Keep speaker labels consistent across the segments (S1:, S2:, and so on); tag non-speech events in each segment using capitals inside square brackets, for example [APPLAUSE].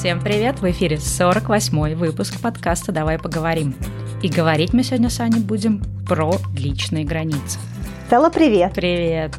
S1: Всем привет! В эфире 48-й выпуск подкаста «Давай поговорим». И говорить мы сегодня с Аней будем про личные границы.
S2: Стелла, привет!
S1: Привет!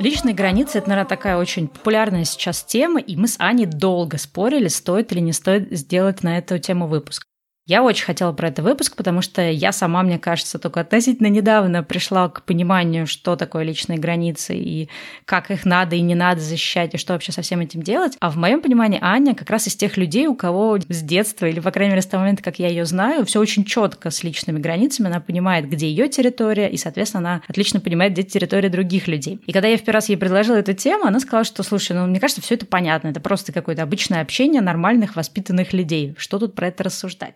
S1: Личные границы – это, наверное, такая очень популярная сейчас тема, и мы с Аней долго спорили, стоит или не стоит сделать на эту тему выпуск. Я очень хотела про это выпуск, потому что я сама, мне кажется, только относительно недавно пришла к пониманию, что такое личные границы и как их надо и не надо защищать, и что вообще со всем этим делать. А в моем понимании Аня как раз из тех людей, у кого с детства, или, по крайней мере, с того момента, как я ее знаю, все очень четко с личными границами. Она понимает, где ее территория, и, соответственно, она отлично понимает, где территория других людей. И когда я в первый раз ей предложила эту тему, она сказала, что, слушай, ну, мне кажется, все это понятно. Это просто какое-то обычное общение нормальных, воспитанных людей. Что тут про это рассуждать?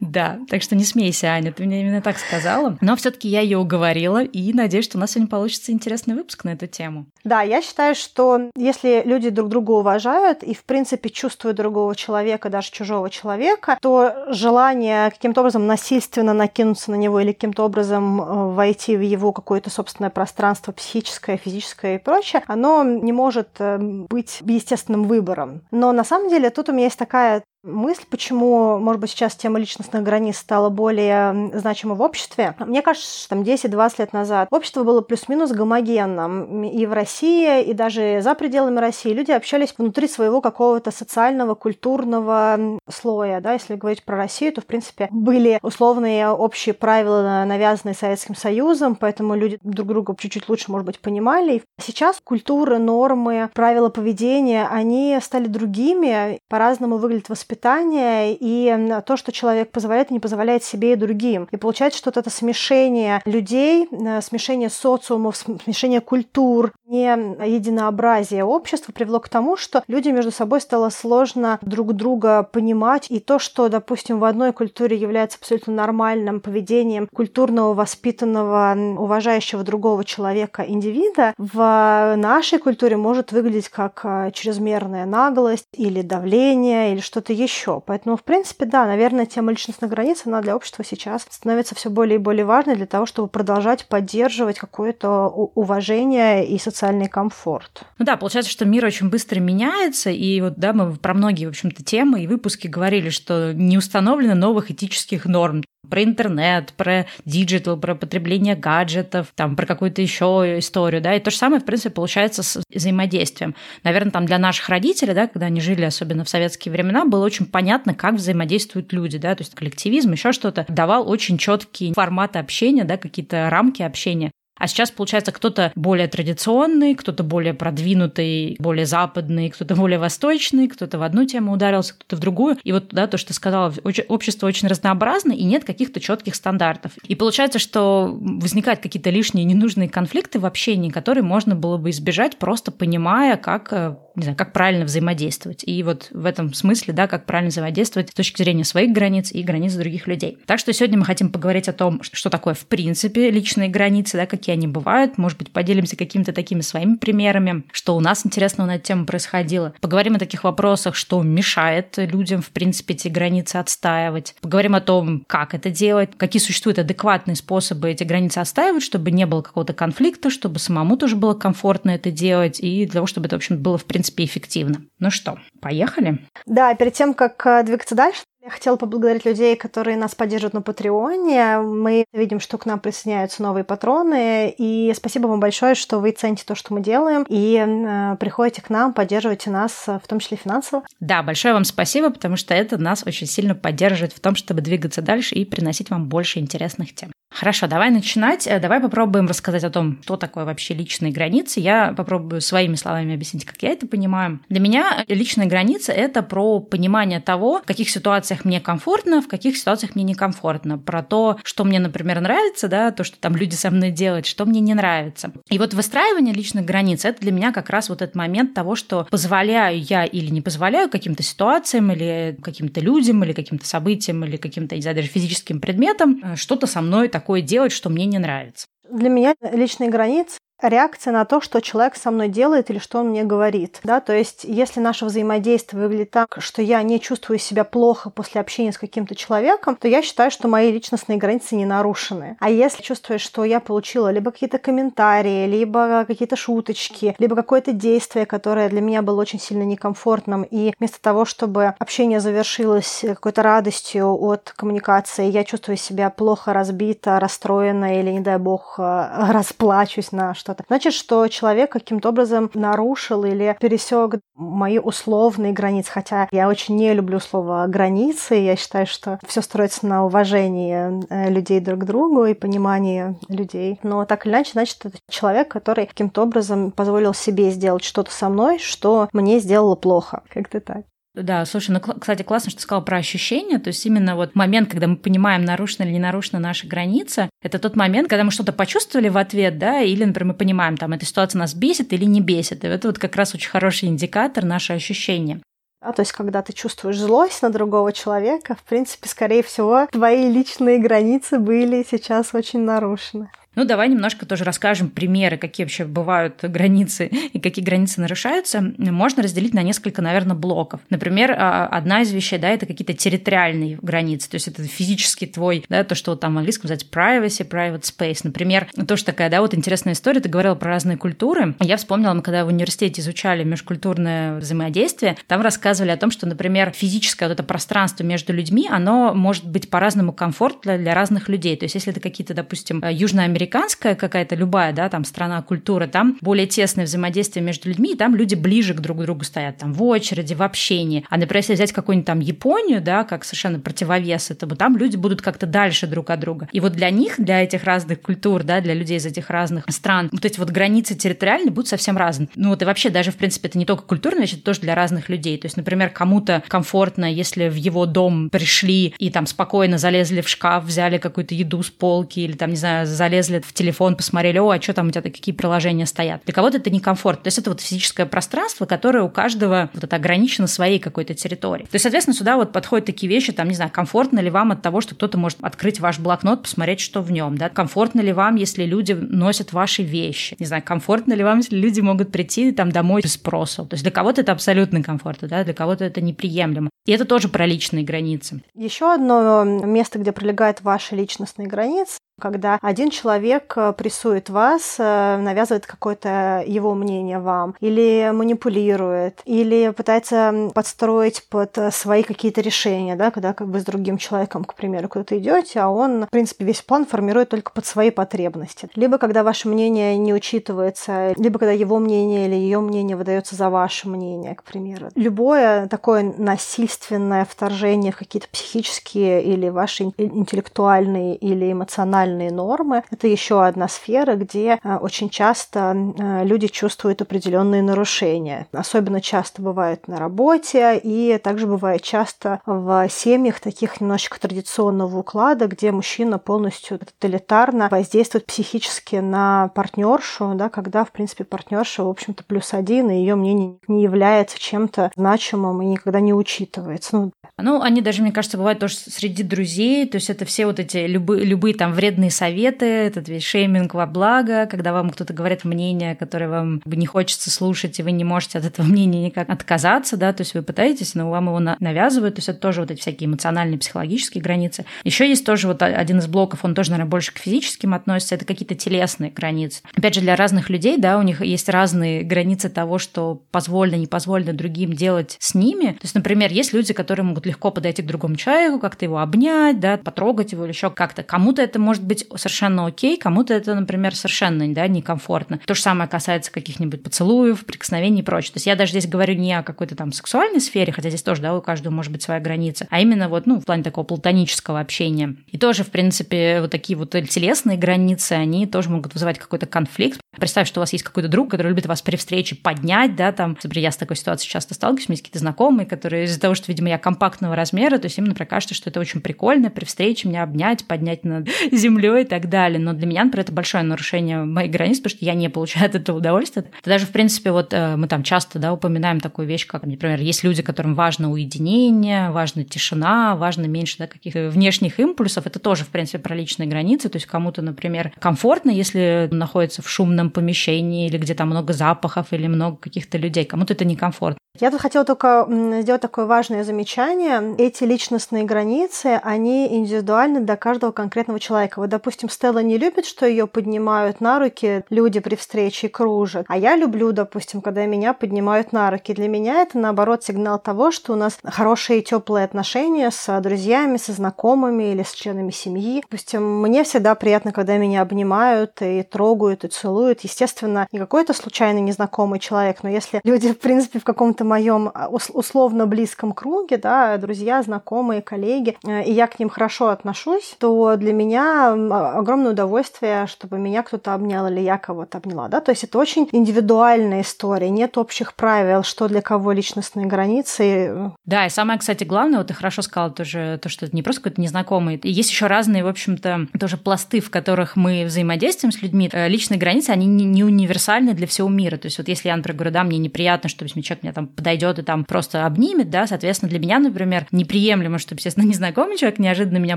S1: Да, так что не смейся, Аня, ты мне именно так сказала. Но все-таки я ее уговорила и надеюсь, что у нас сегодня получится интересный выпуск на эту тему.
S2: Да, я считаю, что если люди друг друга уважают и, в принципе, чувствуют другого человека, даже чужого человека, то желание каким-то образом насильственно накинуться на него или каким-то образом э, войти в его какое-то собственное пространство психическое, физическое и прочее, оно не может э, быть естественным выбором. Но на самом деле тут у меня есть такая мысль, почему, может быть, сейчас тема личностных границ стала более значима в обществе. Мне кажется, что там 10-20 лет назад общество было плюс-минус гомогенным. И в России, и даже за пределами России люди общались внутри своего какого-то социального, культурного слоя. Да? Если говорить про Россию, то, в принципе, были условные общие правила, навязанные Советским Союзом, поэтому люди друг друга чуть-чуть лучше, может быть, понимали. И сейчас культуры, нормы, правила поведения, они стали другими, по-разному выглядит воспитание воспитание и то, что человек позволяет и не позволяет себе и другим. И получается, что вот это смешение людей, э, смешение социумов, смешение культур, не единообразие общества привело к тому, что люди между собой стало сложно друг друга понимать. И то, что, допустим, в одной культуре является абсолютно нормальным поведением культурного, воспитанного, уважающего другого человека, индивида, в нашей культуре может выглядеть как э, чрезмерная наглость или давление или что-то еще. Поэтому, в принципе, да, наверное, тема личностных границ, она для общества сейчас становится все более и более важной для того, чтобы продолжать поддерживать какое-то уважение и социальный комфорт.
S1: Ну да, получается, что мир очень быстро меняется, и вот, да, мы про многие, в общем-то, темы и выпуски говорили, что не установлено новых этических норм про интернет, про digital, про потребление гаджетов, там, про какую-то еще историю, да, и то же самое, в принципе, получается с взаимодействием. Наверное, там для наших родителей, да, когда они жили, особенно в советские времена, было очень понятно, как взаимодействуют люди, да, то есть коллективизм, еще что-то, давал очень четкие форматы общения, да, какие-то рамки общения. А сейчас, получается, кто-то более традиционный, кто-то более продвинутый, более западный, кто-то более восточный, кто-то в одну тему ударился, кто-то в другую. И вот, да, то, что ты сказала, общество очень разнообразно, и нет каких-то четких стандартов. И получается, что возникают какие-то лишние ненужные конфликты в общении, которые можно было бы избежать, просто понимая, как э, не знаю, как правильно взаимодействовать. И вот в этом смысле, да, как правильно взаимодействовать с точки зрения своих границ и границ других людей. Так что сегодня мы хотим поговорить о том, что такое в принципе личные границы, да, какие они бывают. Может быть, поделимся какими-то такими своими примерами, что у нас интересного на эту тему происходило. Поговорим о таких вопросах, что мешает людям, в принципе, эти границы отстаивать. Поговорим о том, как это делать, какие существуют адекватные способы эти границы отстаивать, чтобы не было какого-то конфликта, чтобы самому тоже было комфортно это делать, и для того, чтобы это, в общем, было, в принципе, принципе, эффективно. Ну что, поехали?
S2: Да, перед тем, как э, двигаться дальше, я хотела поблагодарить людей, которые нас поддерживают на Патреоне. Мы видим, что к нам присоединяются новые патроны. И спасибо вам большое, что вы цените то, что мы делаем, и э, приходите к нам, поддерживаете нас, э, в том числе финансово.
S1: Да, большое вам спасибо, потому что это нас очень сильно поддерживает в том, чтобы двигаться дальше и приносить вам больше интересных тем. Хорошо, давай начинать. Э, давай попробуем рассказать о том, что такое вообще личные границы. Я попробую своими словами объяснить, как я это понимаю. Для меня личные границы – это про понимание того, в каких ситуациях мне комфортно, в каких ситуациях мне некомфортно. Про то, что мне, например, нравится, да, то, что там люди со мной делают, что мне не нравится. И вот выстраивание личных границ – это для меня как раз вот этот момент того, что позволяю я или не позволяю каким-то ситуациям, или каким-то людям, или каким-то событиям, или каким-то, не знаю, даже физическим предметам э, что-то со мной такое делать, что мне не нравится.
S2: Для меня личные границы реакция на то, что человек со мной делает или что он мне говорит. Да? То есть, если наше взаимодействие выглядит так, что я не чувствую себя плохо после общения с каким-то человеком, то я считаю, что мои личностные границы не нарушены. А если чувствую, что я получила либо какие-то комментарии, либо какие-то шуточки, либо какое-то действие, которое для меня было очень сильно некомфортным, и вместо того, чтобы общение завершилось какой-то радостью от коммуникации, я чувствую себя плохо разбита, расстроена или, не дай бог, расплачусь на что-то. Значит, что человек каким-то образом нарушил или пересек мои условные границы. Хотя я очень не люблю слово границы. Я считаю, что все строится на уважении э, людей друг к другу и понимании людей. Но так или иначе, значит, это человек, который каким-то образом позволил себе сделать что-то со мной, что мне сделало плохо. Как-то так.
S1: Да, слушай, ну, кстати, классно, что ты сказала про ощущения. То есть именно вот момент, когда мы понимаем, нарушена или не нарушена наша граница, это тот момент, когда мы что-то почувствовали в ответ, да, или, например, мы понимаем, там, эта ситуация нас бесит или не бесит. И это вот как раз очень хороший индикатор наши ощущения.
S2: А, то есть, когда ты чувствуешь злость на другого человека, в принципе, скорее всего, твои личные границы были сейчас очень нарушены.
S1: Ну, давай немножко тоже расскажем примеры, какие вообще бывают границы и какие границы нарушаются. Можно разделить на несколько, наверное, блоков. Например, а, одна из вещей, да, это какие-то территориальные границы, то есть это физически твой, да, то, что там в английском называется privacy, private space. Например, тоже такая, да, вот интересная история, ты говорила про разные культуры. Я вспомнила, мы когда в университете изучали межкультурное взаимодействие, там рассказывали о том, что, например, физическое вот это пространство между людьми, оно может быть по-разному комфортно для разных людей. То есть если это какие-то, допустим, южноамериканские американская какая-то любая, да, там страна, культура, там более тесное взаимодействие между людьми, и там люди ближе к друг другу стоят, там в очереди, в общении. А, например, если взять какую-нибудь там Японию, да, как совершенно противовес этому, там люди будут как-то дальше друг от друга. И вот для них, для этих разных культур, да, для людей из этих разных стран, вот эти вот границы территориальные будут совсем разные. Ну вот и вообще даже, в принципе, это не только культурная вещь, это тоже для разных людей. То есть, например, кому-то комфортно, если в его дом пришли и там спокойно залезли в шкаф, взяли какую-то еду с полки или там, не знаю, залезли залезли в телефон, посмотрели, о, а что там у тебя какие приложения стоят. Для кого-то это некомфорт. То есть это вот физическое пространство, которое у каждого вот это ограничено своей какой-то территорией. То есть, соответственно, сюда вот подходят такие вещи, там, не знаю, комфортно ли вам от того, что кто-то может открыть ваш блокнот, посмотреть, что в нем, да, комфортно ли вам, если люди носят ваши вещи, не знаю, комфортно ли вам, если люди могут прийти там домой без спроса. То есть для кого-то это абсолютно комфортно, да, для кого-то это неприемлемо. И это тоже про личные границы.
S2: Еще одно место, где пролегают ваши личностные границы, когда один человек э, прессует вас, э, навязывает какое-то его мнение вам, или манипулирует, или пытается подстроить под свои какие-то решения, да, когда как бы с другим человеком, к примеру, куда-то идете, а он, в принципе, весь план формирует только под свои потребности. Либо когда ваше мнение не учитывается, либо когда его мнение или ее мнение выдается за ваше мнение, к примеру. Любое такое насильственное вторжение в какие-то психические или ваши интеллектуальные или эмоциональные социальные нормы. Это еще одна сфера, где э, очень часто э, люди чувствуют определенные нарушения. Особенно часто бывает на работе, и также бывает часто в семьях таких немножечко традиционного уклада, где мужчина полностью тоталитарно воздействует психически на партнершу, да, когда, в принципе, партнерша, в общем-то, плюс один, и ее мнение не является чем-то значимым и никогда не учитывается.
S1: Ну, ну, они даже, мне кажется, бывают тоже среди друзей, то есть это все вот эти любые, любые там вредные вредные советы, этот весь шейминг во благо, когда вам кто-то говорит мнение, которое вам не хочется слушать, и вы не можете от этого [LAUGHS] мнения никак отказаться, да, то есть вы пытаетесь, но вам его навязывают, то есть это тоже вот эти всякие эмоциональные, психологические границы. Еще есть тоже вот один из блоков, он тоже, наверное, больше к физическим относится, это какие-то телесные границы. Опять же, для разных людей, да, у них есть разные границы того, что позволено, не позволено другим делать с ними. То есть, например, есть люди, которые могут легко подойти к другому человеку, как-то его обнять, да, потрогать его или еще как-то. Кому-то это может быть совершенно окей, кому-то это, например, совершенно да, некомфортно. То же самое касается каких-нибудь поцелуев, прикосновений и прочее. То есть я даже здесь говорю не о какой-то там сексуальной сфере, хотя здесь тоже, да, у каждого может быть своя граница, а именно вот, ну, в плане такого платонического общения. И тоже, в принципе, вот такие вот телесные границы, они тоже могут вызывать какой-то конфликт. Представь, что у вас есть какой-то друг, который любит вас при встрече поднять, да, там, например, я с такой ситуацией часто сталкиваюсь, у меня есть какие-то знакомые, которые из-за того, что, видимо, я компактного размера, то есть им, например, кажется, что это очень прикольно при встрече меня обнять, поднять над [LAUGHS] землей землей и так далее. Но для меня, например, это большое нарушение моих границ, потому что я не получаю от этого удовольствия. Это даже, в принципе, вот э, мы там часто да, упоминаем такую вещь, как, например, есть люди, которым важно уединение, важна тишина, важно меньше да, каких-то внешних импульсов. Это тоже, в принципе, про личные границы. То есть кому-то, например, комфортно, если находится в шумном помещении или где там много запахов или много каких-то людей. Кому-то это некомфортно.
S2: Я тут хотела только сделать такое важное замечание. Эти личностные границы, они индивидуальны для каждого конкретного человека. Вот, допустим, Стелла не любит, что ее поднимают на руки люди при встрече и кружат. А я люблю, допустим, когда меня поднимают на руки. Для меня это, наоборот, сигнал того, что у нас хорошие и теплые отношения с друзьями, со знакомыми или с членами семьи. Допустим, мне всегда приятно, когда меня обнимают и трогают, и целуют. Естественно, не какой-то случайный незнакомый человек, но если люди, в принципе, в каком-то моем а, условно близком круге, да, друзья, знакомые, коллеги, э, и я к ним хорошо отношусь, то для меня огромное удовольствие, чтобы меня кто-то обнял или я кого-то обняла, да, то есть это очень индивидуальная история, нет общих правил, что для кого личностные границы.
S1: Да, и самое, кстати, главное, вот ты хорошо сказала тоже, то, что это не просто какой-то незнакомый, есть еще разные, в общем-то, тоже пласты, в которых мы взаимодействуем с людьми. Э, личные границы, они не универсальны для всего мира, то есть вот если я, например, говорю, да, мне неприятно, что человек меня там подойдет и там просто обнимет, да, соответственно, для меня, например, неприемлемо, чтобы, естественно, [LAUGHS] незнакомый человек неожиданно меня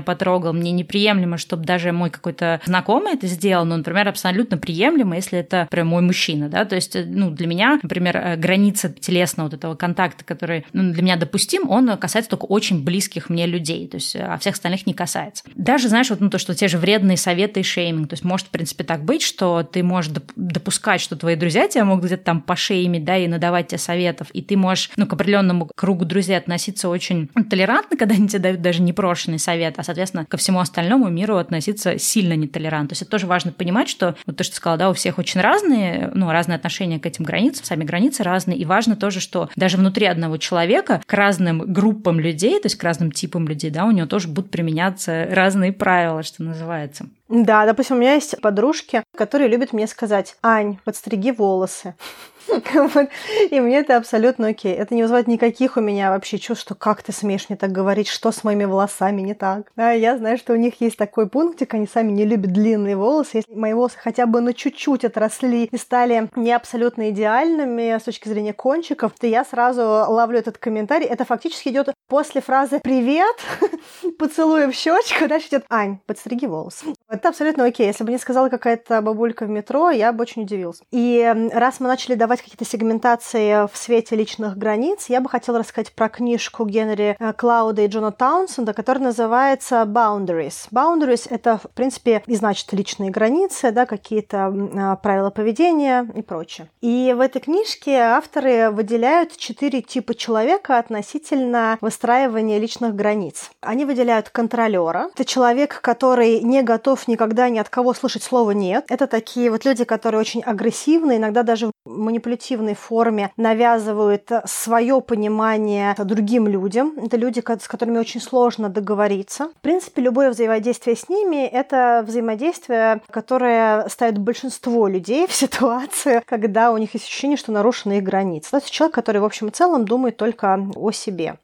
S1: потрогал, мне неприемлемо, чтобы даже мой какой-то знакомый это сделал, но, например, абсолютно приемлемо, если это прям мой мужчина, да, то есть, ну, для меня, например, э, граница телесного вот этого контакта, который ну, для меня допустим, он касается только очень близких мне людей, то есть, а всех остальных не касается. Даже, знаешь, вот ну, то, что те же вредные советы и шейминг, то есть, может, в принципе, так быть, что ты можешь допускать, что твои друзья тебя могут где-то там пошеймить, да, и надавать тебе советов, и ты можешь, ну, к определенному кругу друзей относиться очень толерантно, [LAUGHS] когда они тебе дают даже непрошенный совет, а, соответственно, ко всему остальному миру относиться сильно нетолерантно. То есть это тоже важно понимать, что вот то, что ты сказала, да, у всех очень разные, ну, разные отношения к этим границам, сами границы разные, и важно тоже, что даже внутри одного человека к разным группам людей, то есть к разным типам людей, да, у него тоже будут применяться разные правила, что называется.
S2: Да, допустим, у меня есть подружки, которые любят мне сказать, Ань, подстриги волосы. [LAUGHS] И мне это абсолютно окей. Это не вызывает никаких у меня вообще чувств, что как ты смеешь мне так говорить, что с моими волосами не так. Да, я знаю, что у них есть такой пунктик, они сами не любят длинные волосы. Если мои волосы хотя бы на чуть-чуть отросли и стали не абсолютно идеальными с точки зрения кончиков, то я сразу ловлю этот комментарий. Это фактически идет после фразы «Привет», [LAUGHS] поцелуя в щечку, дальше идет «Ань, подстриги волосы». Это абсолютно окей. Если бы не сказала какая-то бабулька в метро, я бы очень удивился. И раз мы начали давать какие-то сегментации в свете личных границ, я бы хотела рассказать про книжку Генри э, Клауда и Джона Таунсенда, которая называется Boundaries. Boundaries — это, в принципе, и значит личные границы, да, какие-то э, правила поведения и прочее. И в этой книжке авторы выделяют четыре типа человека относительно выстраивания личных границ. Они выделяют контролера. Это человек, который не готов никогда ни от кого слышать слово «нет». Это такие вот люди, которые очень агрессивны, иногда даже в манипулятивной форме навязывают свое понимание другим людям. Это люди, с которыми очень сложно договориться. В принципе, любое взаимодействие с ними – это взаимодействие, которое ставит большинство людей в [LAUGHS] ситуацию, когда у них есть ощущение, что нарушены их границы. Это человек, который, в общем и целом, думает только о себе.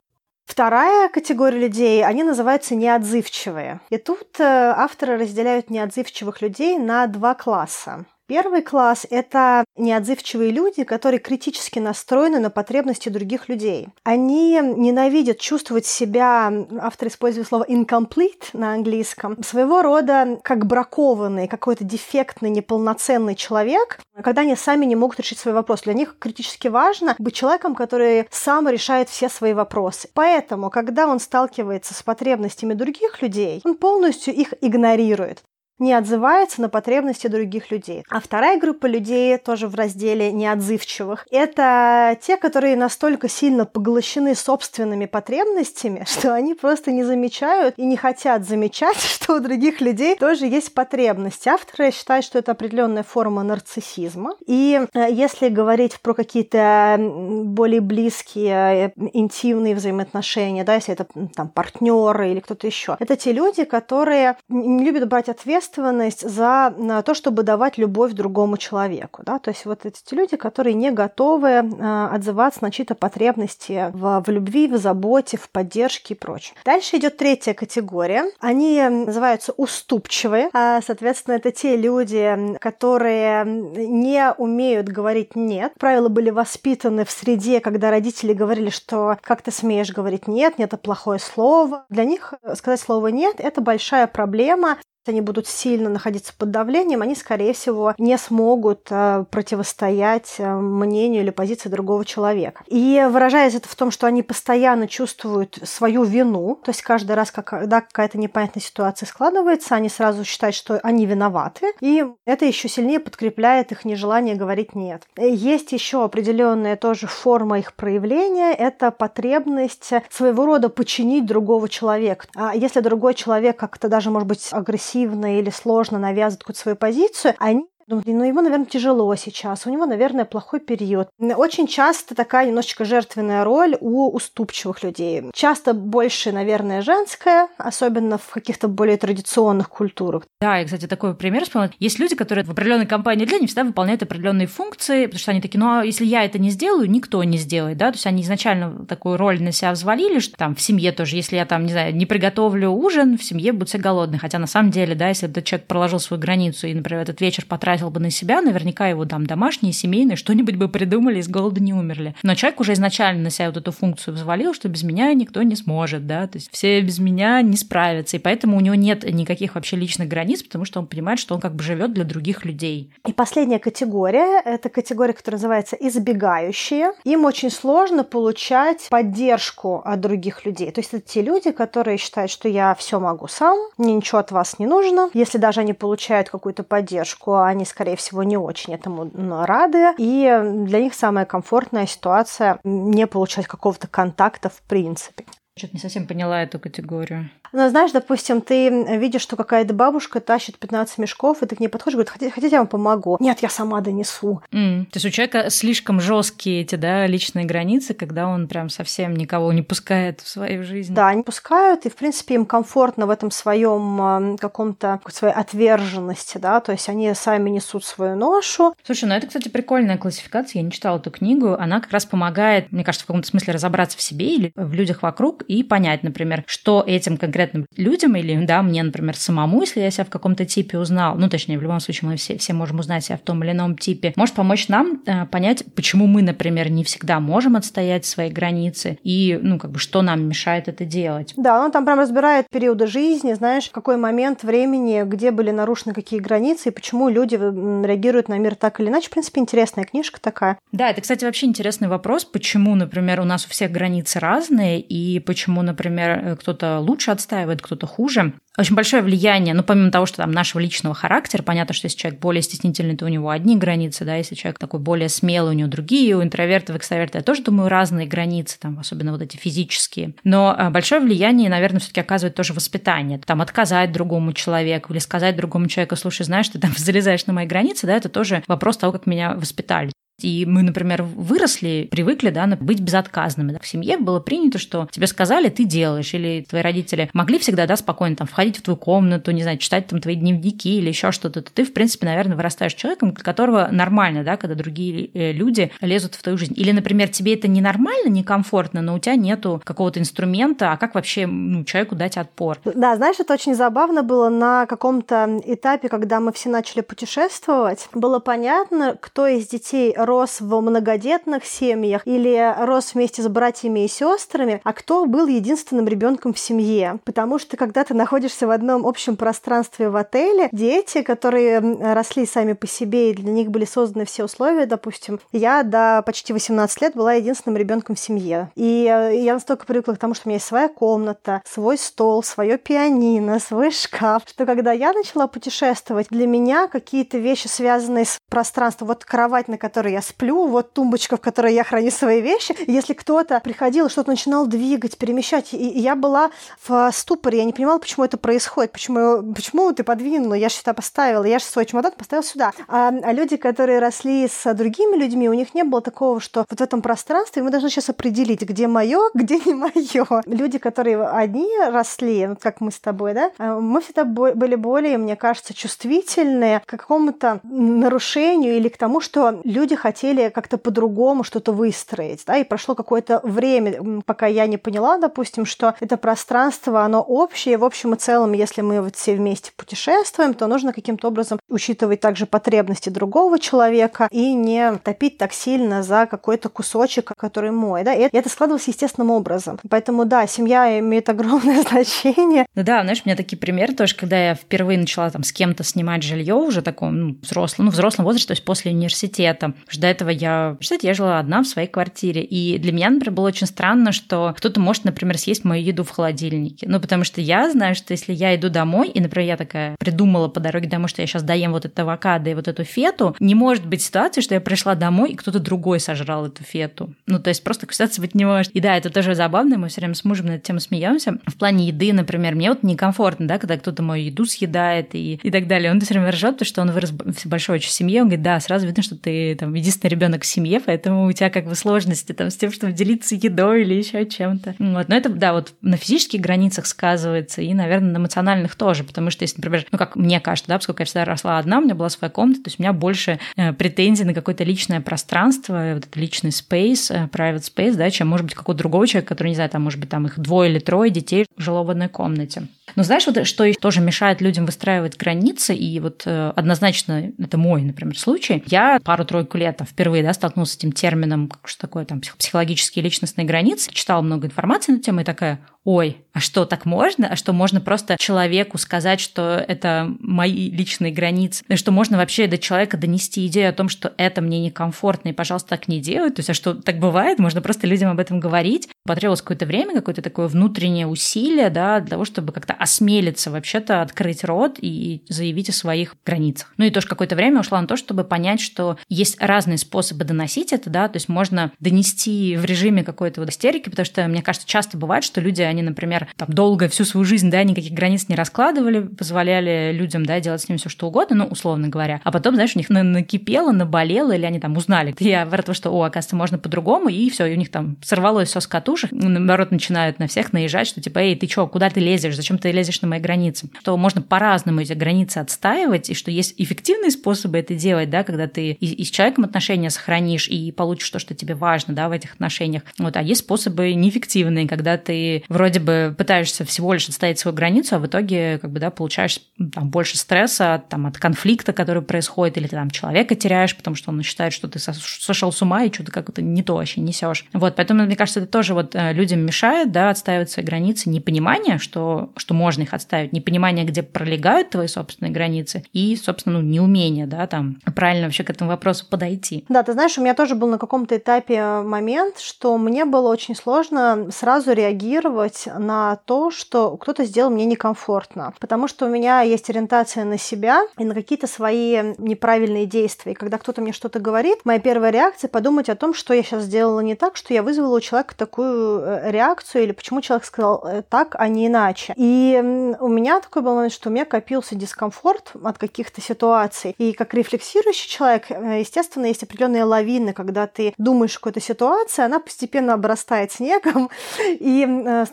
S2: Вторая категория людей, они называются неотзывчивые. И тут э, авторы разделяют неотзывчивых людей на два класса. Первый класс – это неотзывчивые люди, которые критически настроены на потребности других людей. Они ненавидят чувствовать себя, автор использует слово incomplete на английском, своего рода как бракованный, какой-то дефектный, неполноценный человек, когда они сами не могут решить свой вопрос. Для них критически важно быть человеком, который сам решает все свои вопросы. Поэтому, когда он сталкивается с потребностями других людей, он полностью их игнорирует не отзывается на потребности других людей. А вторая группа людей, тоже в разделе неотзывчивых, это те, которые настолько сильно поглощены собственными потребностями, [LAUGHS] что они просто не замечают и не хотят замечать, [LAUGHS] что у других людей тоже есть потребности. Авторы считают, что это определенная форма нарциссизма. И э, если говорить про какие-то более близкие, э, интимные взаимоотношения, да, если это там партнеры или кто-то еще, это те люди, которые не любят брать ответственность ответственность за то, чтобы давать любовь другому человеку. Да? То есть вот эти люди, которые не готовы э, отзываться на чьи-то потребности в, в любви, в заботе, в поддержке и прочее. Дальше идет третья категория. Они называются уступчивые. А, соответственно, это те люди, которые не умеют говорить «нет». Правила были воспитаны в среде, когда родители говорили, что как ты смеешь говорить «нет», «нет» — это плохое слово. Для них сказать слово «нет» — это большая проблема они будут сильно находиться под давлением, они, скорее всего, не смогут э, противостоять э, мнению или позиции другого человека. И выражаясь это в том, что они постоянно чувствуют свою вину, то есть каждый раз, когда какая-то непонятная ситуация складывается, они сразу считают, что они виноваты, и это еще сильнее подкрепляет их нежелание говорить «нет». Есть еще определенная тоже форма их проявления, это потребность своего рода починить другого человека. А если другой человек как-то даже, может быть, агрессивный, агрессивно или сложно навязывает какую-то свою позицию, они Думаю, ну ему, наверное, тяжело сейчас, у него, наверное, плохой период. Очень часто такая немножечко жертвенная роль у уступчивых людей. Часто больше, наверное, женская, особенно в каких-то более традиционных культурах.
S1: Да, и, кстати, такой пример вспомнила. Есть люди, которые в определенной компании для не всегда выполняют определенные функции, потому что они такие, ну а если я это не сделаю, никто не сделает, да, то есть они изначально такую роль на себя взвалили, что там в семье тоже, если я там, не знаю, не приготовлю ужин, в семье будут все голодные, хотя на самом деле, да, если этот человек проложил свою границу и, например, этот вечер потратил потратил бы на себя, наверняка его там домашние, семейные, что-нибудь бы придумали, из голода не умерли. Но человек уже изначально на себя вот эту функцию взвалил, что без меня никто не сможет, да, то есть все без меня не справятся, и поэтому у него нет никаких вообще личных границ, потому что он понимает, что он как бы живет для других людей.
S2: И последняя категория, это категория, которая называется избегающие. Им очень сложно получать поддержку от других людей. То есть это те люди, которые считают, что я все могу сам, мне ничего от вас не нужно. Если даже они получают какую-то поддержку, они, скорее всего, не очень этому рады. И для них самая комфортная ситуация не получать какого-то контакта в принципе.
S1: Что-то не совсем поняла эту категорию.
S2: Ну, знаешь, допустим, ты видишь, что какая-то бабушка тащит 15 мешков, и ты к ней подходишь и говоришь, хотите, я вам помогу? Нет, я сама донесу.
S1: Mm. То есть у человека слишком жесткие эти, да, личные границы, когда он прям совсем никого не пускает в свою жизнь.
S2: Да, они пускают, и, в принципе, им комфортно в этом своем каком-то своей отверженности, да, то есть они сами несут свою ношу.
S1: Слушай, ну это, кстати, прикольная классификация, я не читала эту книгу, она как раз помогает, мне кажется, в каком-то смысле разобраться в себе или в людях вокруг и понять, например, что этим конкретно конкретным людям или, да, мне, например, самому, если я себя в каком-то типе узнал, ну, точнее, в любом случае мы все, все можем узнать себя в том или ином типе, может помочь нам э, понять, почему мы, например, не всегда можем отстоять свои границы и, ну, как бы, что нам мешает это делать.
S2: Да, он там прям разбирает периоды жизни, знаешь, какой момент времени, где были нарушены какие границы и почему люди реагируют на мир так или иначе. В принципе, интересная книжка такая.
S1: Да, это, кстати, вообще интересный вопрос, почему, например, у нас у всех границы разные и почему, например, э, кто-то лучше отстаивает устраивает, кто-то хуже. Очень большое влияние, ну, помимо того, что там нашего личного характера, понятно, что если человек более стеснительный, то у него одни границы, да, если человек такой более смелый, у него другие, у интровертов, экстравертов, я тоже думаю, разные границы, там, особенно вот эти физические. Но а, большое влияние, наверное, все таки оказывает тоже воспитание. Там, отказать другому человеку или сказать другому человеку, слушай, знаешь, ты там [LAUGHS] залезаешь на мои границы, да, это тоже вопрос того, как меня воспитали. И мы, например, выросли, привыкли, да, быть безотказными. В семье было принято, что тебе сказали, ты делаешь. Или твои родители могли всегда, да, спокойно там входить в твою комнату, не знаю, читать там твои дневники или еще что-то. То ты, в принципе, наверное, вырастаешь человеком, которого нормально, да, когда другие э, люди лезут в твою жизнь. Или, например, тебе это ненормально, некомфортно, но у тебя нету какого-то инструмента, а как вообще ну, человеку дать отпор?
S2: Да, знаешь, это очень забавно было на каком-то этапе, когда мы все начали путешествовать. Было понятно, кто из детей рос в многодетных семьях или рос вместе с братьями и сестрами, а кто был единственным ребенком в семье. Потому что когда ты находишься в одном общем пространстве в отеле, дети, которые росли сами по себе, и для них были созданы все условия, допустим, я до почти 18 лет была единственным ребенком в семье. И э, я настолько привыкла к тому, что у меня есть своя комната, свой стол, свое пианино, свой шкаф, что когда я начала путешествовать, для меня какие-то вещи, связанные с пространством, вот кровать, на которой я сплю, вот тумбочка, в которой я храню свои вещи. Если кто-то приходил, что-то начинал двигать, перемещать, и, я была в ступоре, я не понимала, почему это происходит, почему, почему ты подвинула, я же сюда поставила, я же свой чемодан поставила сюда. А, а люди, которые росли с другими людьми, у них не было такого, что вот в этом пространстве мы должны сейчас определить, где мое, [LAUGHS] где не мое. Люди, которые одни росли, вот как мы с тобой, да, а, мы всегда были более, мне кажется, чувствительные к какому-то нарушению или к тому, что люди хотели как-то по-другому что-то выстроить, да, и прошло какое-то время, пока я не поняла, допустим, что это пространство, оно общее, в общем и целом, если мы вот все вместе путешествуем, то нужно каким-то образом учитывать также потребности другого человека и не топить так сильно за какой-то кусочек, который мой, да, и это складывалось естественным образом. Поэтому, да, семья имеет огромное [LAUGHS] значение.
S1: Ну да, знаешь, у меня такие примеры тоже, когда я впервые начала там с кем-то снимать жилье уже таком, ну, взрослом, ну, взрослом возрасте, то есть после университета. Что до этого я, кстати, я жила одна в своей квартире, и для меня, например, было очень странно, что кто-то может, например, съесть мою еду в холодильнике. Ну, потому что я знаю, что если я иду домой, и, например, я такая придумала по дороге домой, что я сейчас доем вот это авокадо и вот эту фету, не может быть ситуации, что я пришла домой, и кто-то другой сожрал эту фету. Ну, то есть просто ситуация быть не может. И да, это тоже забавно, мы все время с мужем на эту тему смеемся. В плане еды, например, мне вот некомфортно, да, когда кто-то мою еду съедает и, и так далее. Он все время ржет, потому что он вырос в большой очень семье. Он говорит, да, сразу видно, что ты там единственный ребенок в семье, поэтому у тебя как бы сложности там с тем, чтобы делиться едой или еще чем-то. Вот. Но это, да, вот на физических границах сказывается и, наверное, на эмоциональных тоже, потому что если, например, ну, как мне кажется, да, поскольку я всегда росла одна, у меня была своя комната, то есть у меня больше э, претензий на какое-то личное пространство, вот это личный space, э, private space, да, чем, может быть, какого-то другого человека, который, не знаю, там, может быть, там их двое или трое детей жило в одной комнате. Но знаешь, вот что тоже мешает людям выстраивать границы, и вот э, однозначно это мой, например, случай. Я пару-тройку лет там, впервые да, столкнулась с этим термином, что такое там психологические личностные границы, читала много информации на тему и такая, ой, а что, так можно? А что можно просто человеку сказать, что это мои личные границы? И что можно вообще до человека донести идею о том, что это мне некомфортно, и, пожалуйста, так не делай. То есть, а что так бывает? Можно просто людям об этом говорить. Потребовалось какое-то время, какое-то такое внутреннее усилие, да, для того, чтобы как-то осмелиться вообще-то открыть рот и заявить о своих границах. Ну и тоже какое-то время ушло на то, чтобы понять, что есть разные способы доносить это, да, то есть можно донести в режиме какой-то вот истерики, потому что, мне кажется, часто бывает, что люди, они, например, там долго всю свою жизнь, да, никаких границ не раскладывали, позволяли людям, да, делать с ним все что угодно, ну, условно говоря. А потом, знаешь, у них накипело, наболело, или они там узнали. [LAUGHS] Я в этом, что, о, оказывается, можно по-другому, и все, и у них там сорвалось все с катушек. Наоборот, начинают на всех наезжать, что типа, эй, ты что, куда ты лезешь, зачем ты лезешь на мои границы? Что можно по-разному эти границы отстаивать, и что есть эффективные способы это делать, да, когда ты и, и с человеком отношения сохранишь, и получишь то, что тебе важно, да, в этих отношениях. Вот, а есть способы неэффективные, когда ты вроде бы пытаешься всего лишь отстоять свою границу, а в итоге, как бы, да, получаешь там больше стресса там, от конфликта, который происходит, или ты там человека теряешь, потому что он считает, что ты сошел с ума и что-то как-то не то вообще несешь. Вот, поэтому, мне кажется, это тоже вот э, людям мешает, да, отстаивать свои границы, непонимание, что, что можно их отставить, непонимание, где пролегают твои собственные границы, и, собственно, ну, неумение, да, там, правильно вообще к этому вопросу подойти.
S2: Да, ты знаешь, у меня тоже был на каком-то этапе момент, что мне было очень сложно сразу реагировать на то, что кто-то сделал мне некомфортно, потому что у меня есть ориентация на себя и на какие-то свои неправильные действия. И когда кто-то мне что-то говорит, моя первая реакция подумать о том, что я сейчас сделала не так, что я вызвала у человека такую э, реакцию, или почему человек сказал э, так, а не иначе. И у меня такой был момент, что у меня копился дискомфорт от каких-то ситуаций. И как рефлексирующий человек, э, естественно, есть определенные лавины, когда ты думаешь о какой-то ситуации, она постепенно обрастает снегом [LAUGHS] и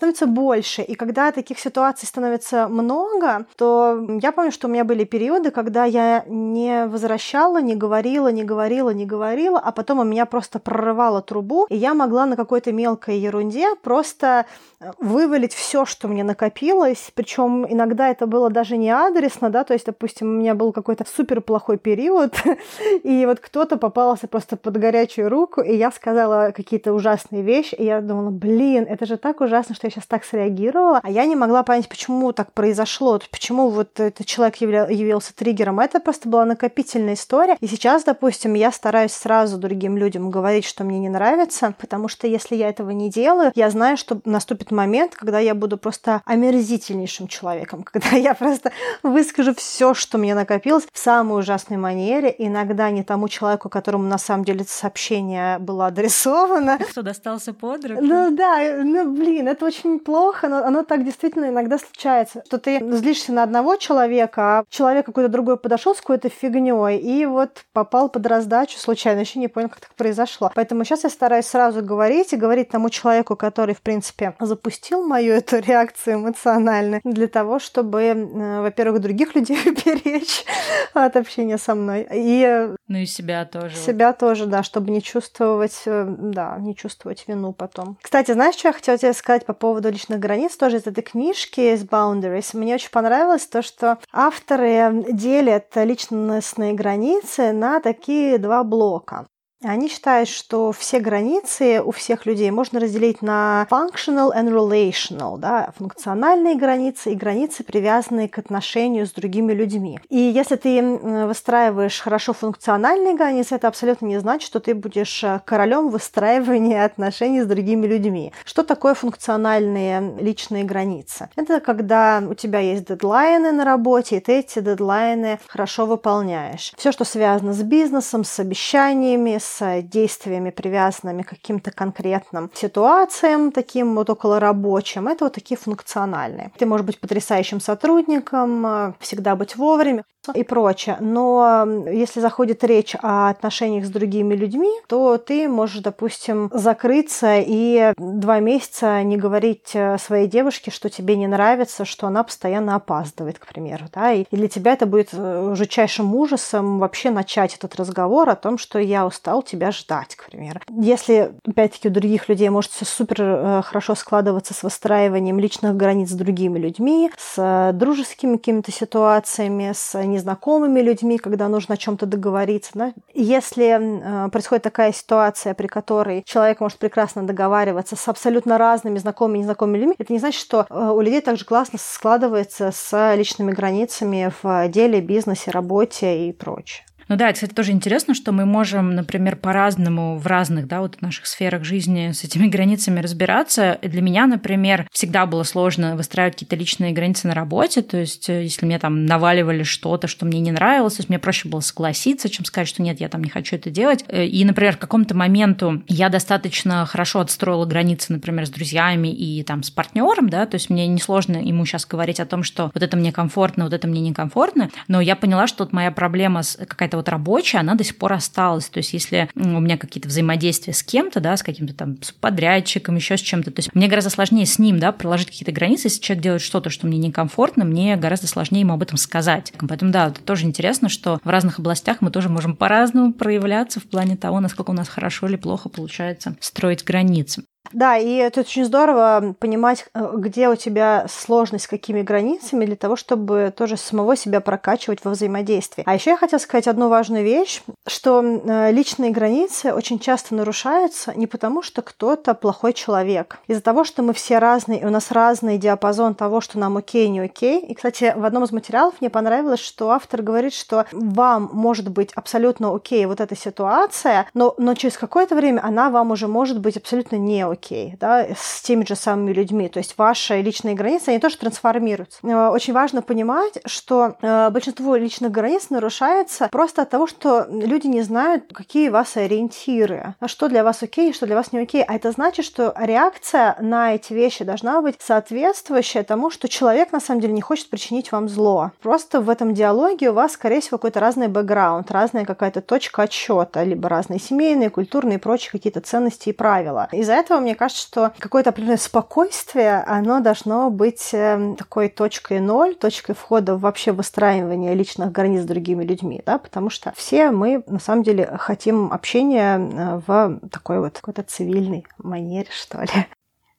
S2: становится больше. И когда таких ситуаций становится много, то я помню, что у меня были периоды, когда я не возвращала, не говорила, не говорила, не говорила, а потом у меня просто прорывало трубу, и я могла на какой-то мелкой ерунде просто э, вывалить все, что мне накопилось. Причем иногда это было даже не адресно, да, то есть, допустим, у меня был какой-то супер плохой период, [LAUGHS] и вот кто-то попался просто под горячую руку, и я сказала какие-то ужасные вещи, и я думала, блин, это же так ужасно, что я сейчас так среагировала, а я не могла понять, почему так произошло, почему вот этот человек явля- явился триггером. Это просто была накопительная история. И сейчас, допустим, я стараюсь сразу другим людям говорить, что мне не нравится, потому что если я этого не делаю, я знаю, что наступит момент, когда я буду просто омерзительнейшим человеком, [LAUGHS] когда я просто выскажу все, что мне накопилось в самой ужасной манере, иногда не тому человеку, которому на самом деле это сообщение было адресовано.
S1: Кто достался под руку?
S2: Ну да, ну блин, это очень плохо, но оно так действительно иногда случается, что ты злишься на одного человека, а человек какой-то другой подошел с какой-то фигней и вот попал под раздачу случайно, еще не понял, как так произошло. Поэтому сейчас я стараюсь сразу говорить и говорить тому человеку, который, в принципе, запустил мою [LAUGHS] эту реакцию эмоциональную, для того, чтобы, э, во-первых, других людей [LAUGHS] беречь от общения со мной. И
S1: ну и себя тоже.
S2: Себя тоже, да, чтобы не чувствовать, э, да, не чувствовать вину потом. Кстати, знаешь, что я хотела тебе сказать по поводу личных границ тоже из этой книжки из Boundaries? Мне очень понравилось то, что авторы делят личностные границы на такие два блока. Они считают, что все границы у всех людей можно разделить на functional and relational, да, функциональные границы и границы, привязанные к отношению с другими людьми. И если ты выстраиваешь хорошо функциональные границы, это абсолютно не значит, что ты будешь э, королем выстраивания [LAUGHS] отношений с другими людьми. Что такое функциональные личные границы? Это когда у тебя есть дедлайны на работе, и ты эти дедлайны хорошо выполняешь. Все, что связано с бизнесом, с обещаниями, с с действиями, привязанными к каким-то конкретным ситуациям, таким вот около рабочим, это вот такие функциональные. Ты можешь быть потрясающим сотрудником, э, всегда быть вовремя и прочее. Но если заходит речь о отношениях с другими людьми, то ты можешь, допустим, закрыться и два месяца не говорить э, своей девушке, что тебе не нравится, что она постоянно опаздывает, к примеру. Да? И для тебя это будет э, жутчайшим ужасом вообще начать этот разговор о том, что я устал тебя ждать, к примеру. Если, опять-таки, у других людей может все супер э, хорошо складываться с выстраиванием личных границ с другими людьми, с дружескими какими-то ситуациями, с незнакомыми людьми, когда нужно о чем-то договориться. Да? Если э, происходит такая ситуация, при которой человек может прекрасно договариваться с абсолютно разными знакомыми и незнакомыми людьми, это не значит, что э, у людей также классно складывается с личными границами в деле, бизнесе, работе и прочее.
S1: Ну да, кстати, тоже интересно, что мы можем, например, по-разному в разных, да, вот наших сферах жизни с этими границами разбираться. Для меня, например, всегда было сложно выстраивать какие-то личные границы на работе, то есть э, если мне там наваливали что-то, что мне не нравилось, то есть мне проще было согласиться, чем сказать, что нет, я там не хочу это делать. Э, и, например, в каком-то моменту я достаточно хорошо отстроила границы, например, с друзьями и там с партнером, да, то есть мне несложно ему сейчас говорить о том, что вот это мне комфортно, вот это мне некомфортно, но я поняла, что вот моя проблема с какая-то какая-то вот рабочая, она до сих пор осталась. То есть если у меня какие-то взаимодействия с кем-то, да, с каким-то там с подрядчиком, еще с чем-то, то есть мне гораздо сложнее с ним, да, проложить какие-то границы. Если человек делает что-то, что мне некомфортно, мне гораздо сложнее ему об этом сказать. Поэтому да, это тоже интересно, что в разных областях мы тоже можем по-разному проявляться в плане того, насколько у нас хорошо или плохо получается строить границы.
S2: Да, и это очень здорово понимать, э, где у тебя сложность, с какими границами, для того, чтобы тоже самого себя прокачивать во взаимодействии. А еще я хотела сказать одну важную вещь, что э, личные границы очень часто нарушаются не потому, что кто-то плохой человек. Из-за того, что мы все разные, и у нас разный диапазон того, что нам окей, не окей. И, кстати, в одном из материалов мне понравилось, что автор говорит, что вам может быть абсолютно окей вот эта ситуация, но, но через какое-то время она вам уже может быть абсолютно не окей окей, да, с теми же самыми людьми. То есть ваши личные границы, они тоже трансформируются. Э, очень важно понимать, что э, большинство личных границ нарушается просто от того, что люди не знают, какие у вас ориентиры, а что для вас окей, что для вас не окей. А это значит, что реакция на эти вещи должна быть соответствующая тому, что человек на самом деле не хочет причинить вам зло. Просто в этом диалоге у вас, скорее всего, какой-то разный бэкграунд, разная какая-то точка отсчета, либо разные семейные, культурные и прочие какие-то ценности и правила. Из-за этого мне кажется, что какое-то определенное спокойствие, оно должно быть эм, такой точкой ноль, точкой входа в вообще выстраивание личных границ с другими людьми, да, потому что все мы на самом деле хотим общения э, в такой вот какой-то цивильной манере, что ли.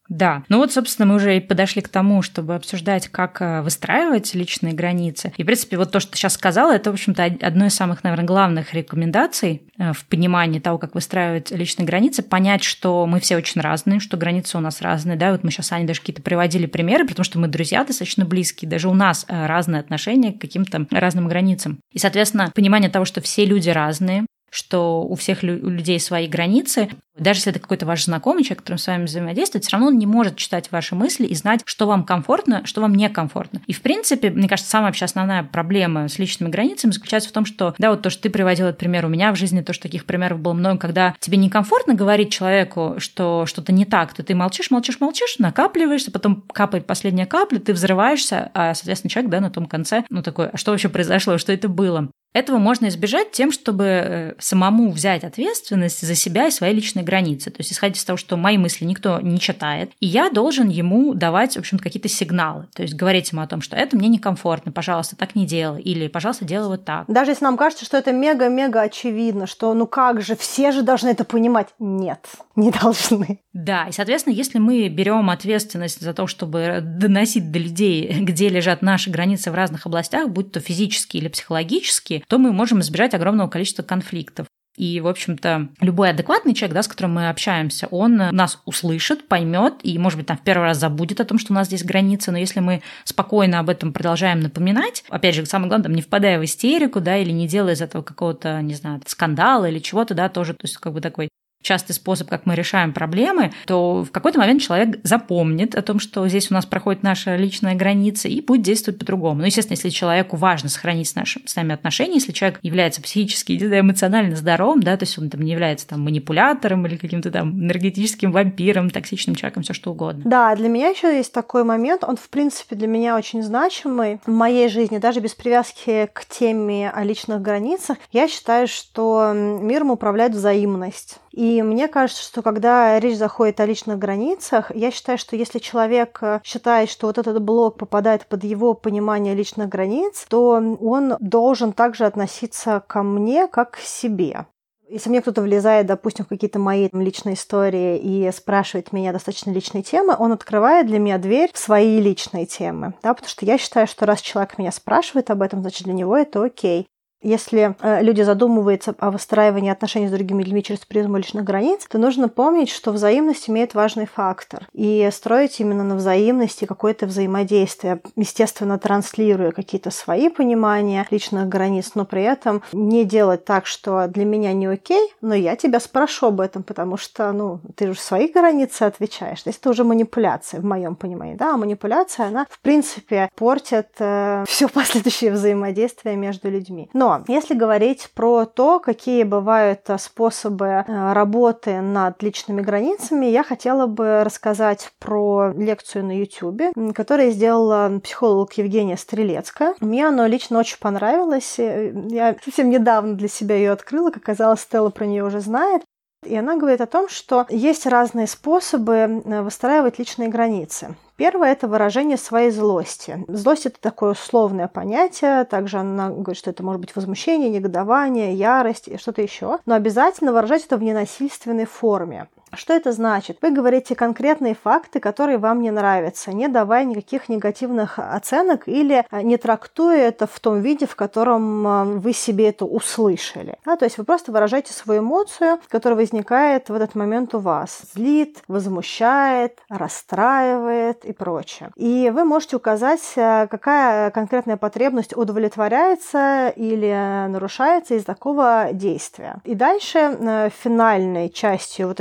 S1: Да, ну вот, собственно, мы уже и подошли к тому, чтобы обсуждать, как э, выстраивать личные границы. И, в принципе, вот то, что ты сейчас сказала, это, в общем-то, одно из самых, наверное, главных рекомендаций э, в понимании того, как выстраивать личные границы, понять, что мы все очень разные, что границы у нас разные, да, вот мы сейчас, Аня, даже какие-то приводили примеры, потому что мы друзья достаточно близкие, даже у нас э, разные отношения к каким-то разным границам. И, соответственно, понимание того, что все люди разные, что у всех людей свои границы. Даже если это какой-то ваш знакомый человек, которым с вами взаимодействует, все равно он не может читать ваши мысли и знать, что вам комфортно, что вам некомфортно. И, в принципе, мне кажется, самая вообще основная проблема с личными границами заключается в том, что, да, вот то, что ты приводил этот пример, у меня в жизни тоже таких примеров было много, когда тебе некомфортно говорить человеку, что что-то не так, то ты молчишь, молчишь, молчишь, накапливаешься, потом капает последняя капля, ты взрываешься, а, соответственно, человек, да, на том конце, ну, такой, а что вообще произошло, что это было? Этого можно избежать тем, чтобы э, самому взять ответственность за себя и свои личные границы. То есть исходить из того, что мои мысли никто не читает, и я должен ему давать, в общем какие-то сигналы. То есть говорить ему о том, что это мне некомфортно, пожалуйста, так не делай, или, пожалуйста, делай вот так.
S2: Даже если нам кажется, что это мега-мега очевидно, что ну как же, все же должны это понимать. Нет, не должны.
S1: Да, и, соответственно, если мы берем ответственность за то, чтобы доносить до людей, где лежат наши границы в разных областях, будь то физические или психологические, то мы можем избежать огромного количества конфликтов. И, в общем-то, любой адекватный человек, да, с которым мы общаемся, он нас услышит, поймет и, может быть, там в первый раз забудет о том, что у нас здесь границы, но если мы спокойно об этом продолжаем напоминать, опять же, самое главное, там, не впадая в истерику, да, или не делая из этого какого-то, не знаю, скандала или чего-то, да, тоже, то есть как бы такой частый способ, как мы решаем проблемы, то в какой-то момент человек запомнит о том, что здесь у нас проходит наша личная граница и будет действовать по-другому. Ну, естественно, если человеку важно сохранить с, нашим, с нами отношения, если человек является психически и эмоционально здоровым, да, то есть он там не является там манипулятором или каким-то там энергетическим вампиром, токсичным человеком, все что угодно.
S2: Да, для меня еще есть такой момент, он в принципе для меня очень значимый в моей жизни, даже без привязки к теме о личных границах. Я считаю, что миром управляет взаимность. И мне кажется, что когда речь заходит о личных границах, я считаю, что если человек э, считает, что вот этот блок попадает под его понимание личных границ, то он должен также относиться ко мне как к себе. Если мне кто-то влезает, допустим, в какие-то мои там, личные истории и спрашивает меня достаточно личные темы, он открывает для меня дверь в свои личные темы. Да, потому что я считаю, что раз человек меня спрашивает об этом, значит, для него это окей. Если э, люди задумываются о выстраивании отношений с другими людьми через призму личных границ, то нужно помнить, что взаимность имеет важный фактор. И строить именно на взаимности какое-то взаимодействие, естественно, транслируя какие-то свои понимания личных границ, но при этом не делать так, что для меня не окей, но я тебя спрошу об этом, потому что, ну, ты же свои границы отвечаешь. То есть это уже манипуляция в моем понимании. Да, а манипуляция, она, в принципе, портит э, все [LAUGHS] последующее взаимодействие между людьми. Но если говорить про то, какие бывают э, способы э, работы над личными границами, я хотела бы рассказать про лекцию на YouTube, которую сделала психолог Евгения Стрелецкая. Мне она лично очень понравилась. Э, я совсем недавно для себя ее открыла, как оказалось, Стелла про нее уже знает. И она говорит о том, что есть разные способы выстраивать личные границы. Первое – это выражение своей злости. Злость – это такое условное понятие. Также она говорит, что это может быть возмущение, негодование, ярость и что-то еще. Но обязательно выражать это в ненасильственной форме. Что это значит? Вы говорите конкретные факты, которые вам не нравятся, не давая никаких негативных оценок или а, не трактуя это в том виде, в котором а, вы себе это услышали. Да, то есть вы просто выражаете свою эмоцию, которая возникает в этот момент у вас. Злит, возмущает, расстраивает и прочее. И вы можете указать, а, какая конкретная потребность удовлетворяется или нарушается из такого действия. И дальше финальной частью вот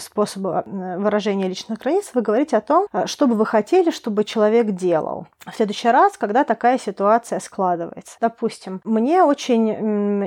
S2: способа э, выражения личных границ, вы говорите о том, э, что бы вы хотели, чтобы человек делал. В следующий раз, когда такая ситуация складывается. Допустим, мне очень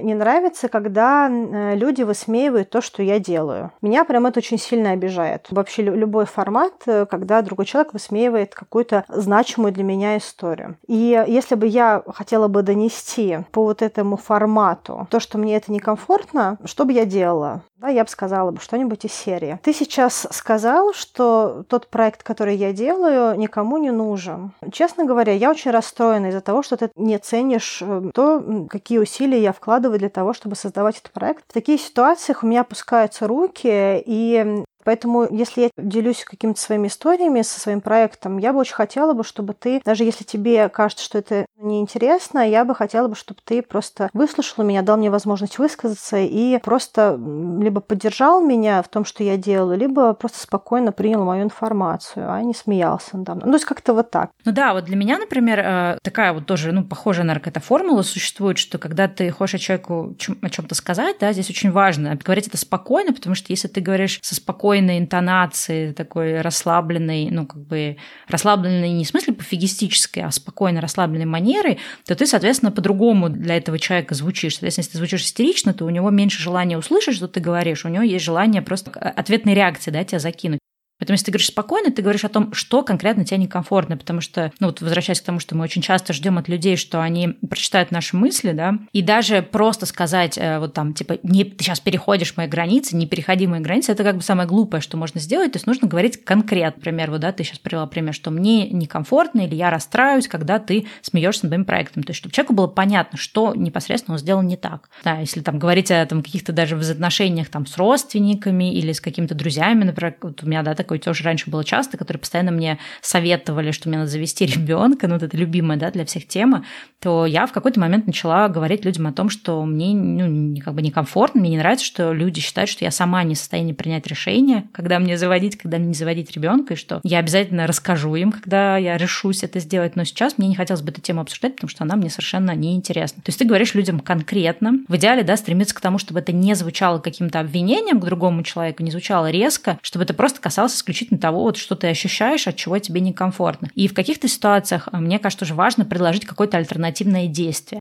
S2: не нравится, когда э, люди высмеивают то, что я делаю. Меня прям это очень сильно обижает. Вообще любой формат, когда другой человек высмеивает какую-то значимую для меня историю. И если бы я хотела бы донести по вот этому формату то, что мне это некомфортно, что бы я делала? Да, я бы сказала бы что-нибудь из серии. Ты сейчас сказал, что тот проект, который я делаю, никому не нужен. Честно говоря, я очень расстроена из-за того, что ты не ценишь э, то, какие усилия я вкладываю для того, чтобы создавать этот проект. В таких ситуациях у меня опускаются руки, и Поэтому, если я делюсь какими-то своими историями со своим проектом, я бы очень хотела бы, чтобы ты, даже если тебе кажется, что это неинтересно, я бы хотела бы, чтобы ты просто выслушал меня, дал мне возможность высказаться и просто либо поддержал меня в том, что я делаю, либо просто спокойно принял мою информацию, а не смеялся надо мной. Ну, то есть как-то вот так.
S1: Ну да, вот для меня, например, э, такая вот тоже, ну, похожая на какая-то формула существует, что когда ты хочешь человеку о чем-то сказать, да, здесь очень важно говорить это спокойно, потому что если ты говоришь со спокойной интонацией, такой расслабленной, ну, как бы расслабленной не в смысле пофигистической, а спокойно расслабленной манерой, то ты, соответственно, по-другому для этого человека звучишь. Соответственно, если ты звучишь истерично, то у него меньше желания услышать, что ты говоришь, у него есть желание просто ответной реакции, да, тебя закинуть. Поэтому, если ты говоришь спокойно, ты говоришь о том, что конкретно тебе некомфортно, потому что, ну вот возвращаясь к тому, что мы очень часто ждем от людей, что они прочитают наши мысли, да, и даже просто сказать э, вот там, типа, не, ты сейчас переходишь мои границы, не переходи мои границы, это как бы самое глупое, что можно сделать, то есть нужно говорить конкретно, например, вот, да, ты сейчас привела пример, что мне некомфортно или я расстраиваюсь, когда ты смеешься над моим проектом, то есть чтобы человеку было понятно, что непосредственно он сделал не так. Да, если там говорить о там, каких-то даже взаимоотношениях там с родственниками или с какими-то друзьями, например, вот у меня, да, такой такое тоже раньше было часто, которые постоянно мне советовали, что мне надо завести [LAUGHS] ребенка, ну, вот это любимая, да, для всех тема, то я в какой-то момент начала говорить людям о том, что мне, ну, как бы некомфортно, мне не нравится, что люди считают, что я сама не в состоянии принять решение, когда мне заводить, когда мне не заводить ребенка, и что я обязательно расскажу им, когда я решусь это сделать. Но сейчас мне не хотелось бы эту тему обсуждать, потому что она мне совершенно неинтересна. То есть ты говоришь людям конкретно, в идеале, да, стремиться к тому, чтобы это не звучало каким-то обвинением к другому человеку, не звучало резко, чтобы это просто касалось исключительно того, вот, что ты ощущаешь, от чего тебе некомфортно. И в каких-то ситуациях, э, мне кажется, тоже важно предложить какое-то альтернативное действие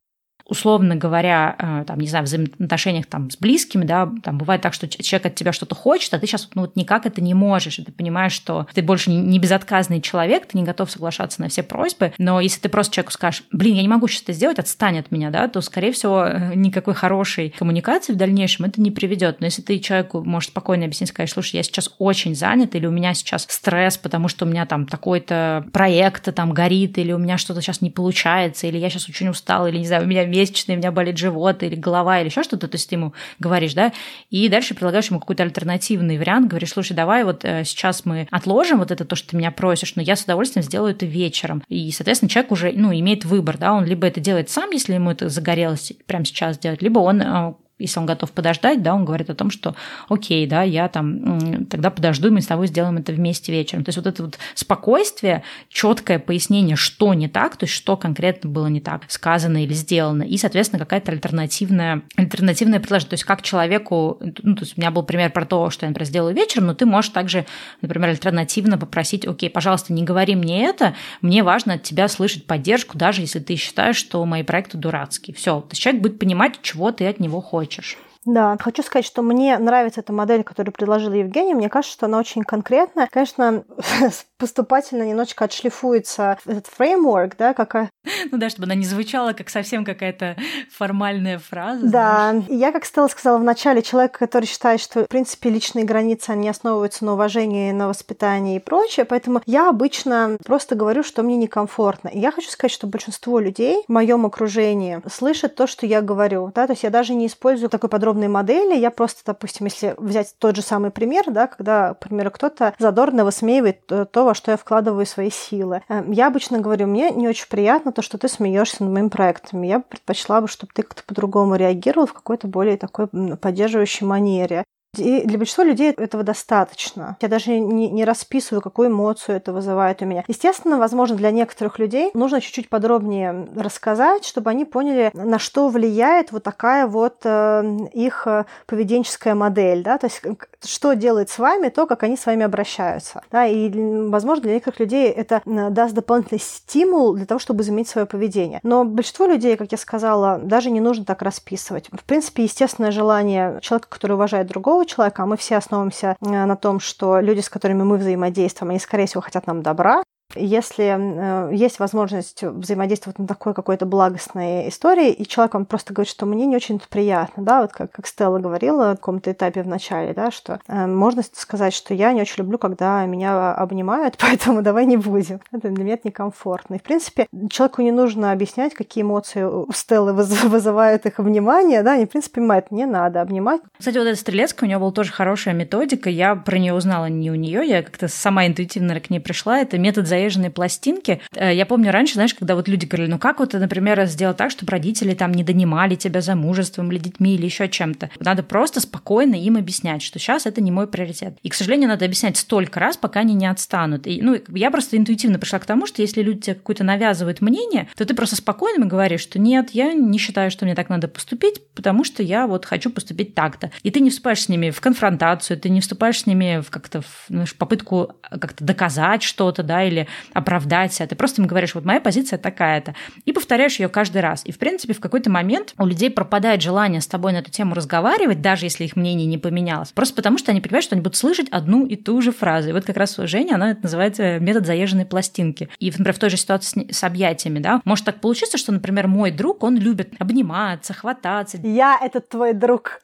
S1: условно говоря, э, там, не знаю, в взаимоотношениях там, с близкими, да, там бывает так, что человек от тебя что-то хочет, а ты сейчас ну, вот никак это не можешь, и ты понимаешь, что ты больше не безотказный человек, ты не готов соглашаться на все просьбы, но если ты просто человеку скажешь, блин, я не могу сейчас это сделать, отстань от меня, да, то, скорее всего, э, никакой хорошей коммуникации в дальнейшем это не приведет. Но если ты человеку можешь спокойно объяснить, сказать, слушай, я сейчас очень занят, или у меня сейчас стресс, потому что у меня там такой-то проект там горит, или у меня что-то сейчас не получается, или я сейчас очень устал, или, не знаю, у меня месячные, у меня болит живот или голова или еще что-то, то есть ты ему говоришь, да, и дальше предлагаешь ему какой-то альтернативный вариант, говоришь, слушай, давай вот э, сейчас мы отложим вот это то, что ты меня просишь, но я с удовольствием сделаю это вечером. И, соответственно, человек уже, ну, имеет выбор, да, он либо это делает сам, если ему это загорелось прямо сейчас делать, либо он э, если он готов подождать, да, он говорит о том, что окей, да, я там тогда подожду, и мы с тобой сделаем это вместе вечером. То есть вот это вот спокойствие, четкое пояснение, что не так, то есть что конкретно было не так сказано или сделано, и, соответственно, какая-то альтернативная, альтернативная предложение. То есть как человеку, ну, то есть у меня был пример про то, что я, например, сделаю вечером, но ты можешь также, например, альтернативно попросить, окей, пожалуйста, не говори мне это, мне важно от тебя слышать поддержку, даже если ты считаешь, что мои проекты дурацкие. Все, то есть человек будет понимать, чего ты от него хочешь хочешь.
S2: Да, хочу сказать, что мне нравится эта модель, которую предложила Евгения. Мне кажется, что она очень конкретная. Конечно, [LAUGHS] поступательно немножечко отшлифуется этот фреймворк, да, какая...
S1: Ну да, чтобы она не звучала как совсем какая-то формальная фраза.
S2: Да, знаешь. я, как Стелла сказала в начале, человек, который считает, что, в принципе, личные границы, они основываются на уважении, на воспитании и прочее, поэтому я обычно просто говорю, что мне некомфортно. И я хочу сказать, что большинство людей в моем окружении слышат то, что я говорю, да, то есть я даже не использую такой подробные модели. Я просто, допустим, если взять тот же самый пример, да, когда, к примеру, кто-то задорно высмеивает то, во что я вкладываю свои силы. Эм, я обычно говорю, мне не очень приятно то, что ты смеешься над моим проектом. Я предпочла бы, чтобы ты как-то по-другому реагировал в какой-то более такой поддерживающей манере. И для большинства людей этого достаточно. Я даже не, не расписываю, какую эмоцию это вызывает у меня. Естественно, возможно, для некоторых людей нужно чуть-чуть подробнее рассказать, чтобы они поняли, на что влияет вот такая вот э, их э, поведенческая модель, да, то есть что делает с вами то, как они с вами обращаются. Да, и, возможно, для некоторых людей это даст дополнительный стимул для того, чтобы изменить свое поведение. Но большинство людей, как я сказала, даже не нужно так расписывать. В принципе, естественное желание человека, который уважает другого, человека, а мы все основываемся э, на том, что люди, с которыми мы взаимодействуем, они, скорее всего, хотят нам добра, Если э, есть возможность взаимодействовать на такой какой-то благостной истории, и человек, он просто говорит, что мне не очень приятно, да, вот как, как Стелла говорила на каком-то этапе в начале, да, что э, можно сказать, что я не очень люблю, когда меня обнимают, [LAUGHS] поэтому давай не будем. Это для меня это некомфортно. И, в принципе, человеку не нужно объяснять, какие эмоции у Стеллы [LAUGHS] вызывают их внимание, да, они, в принципе, понимают, не надо обнимать.
S1: Кстати, вот эта Стрелецкая, у нее была тоже хорошая методика, я про нее узнала не у нее, я как-то сама интуитивно к ней пришла, это метод заезженной пластинки. Э, я помню раньше, знаешь, когда вот люди говорили, ну как вот, например, сделать так, чтобы родители там не донимали тебя замужеством или детьми или еще чем-то. Надо просто спокойно им объяснять, что сейчас это не мой приоритет. И, к сожалению, надо объяснять столько раз, пока они не отстанут. И, ну, я просто интуитивно пришла к тому, что если люди тебе какое-то навязывают мнение, то ты просто спокойно говоришь, что нет, я не считаю, что мне так надо поступить, потому что я вот хочу поступить так-то. И ты не вступаешь с ними в конфронтацию, ты не вступаешь с ними в как-то в ну, попытку как-то доказать что-то, да, или оправдать себя. Ты просто им говоришь, вот моя позиция такая-то. И повторяешь ее каждый раз. И, в принципе, в какой-то момент у людей пропадает желание с тобой на эту тему разговаривать, даже если их мнение не поменялось. Просто потому, что они понимают, что они будут слышать одну и ту же фразу. И вот как раз Женя, она это называет метод заезженной пластинки. И, например, в той же ситуации с, с объятиями, да, может так получиться, что, например, мой друг, он любит обниматься, хвататься.
S2: Я этот твой друг.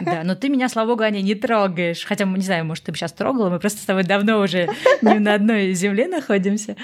S1: Да, но ты меня, слава богу, Аня, не трогаешь. Хотя, не знаю, может, ты бы сейчас трогала, мы просто с тобой давно уже не на одной земле находимся.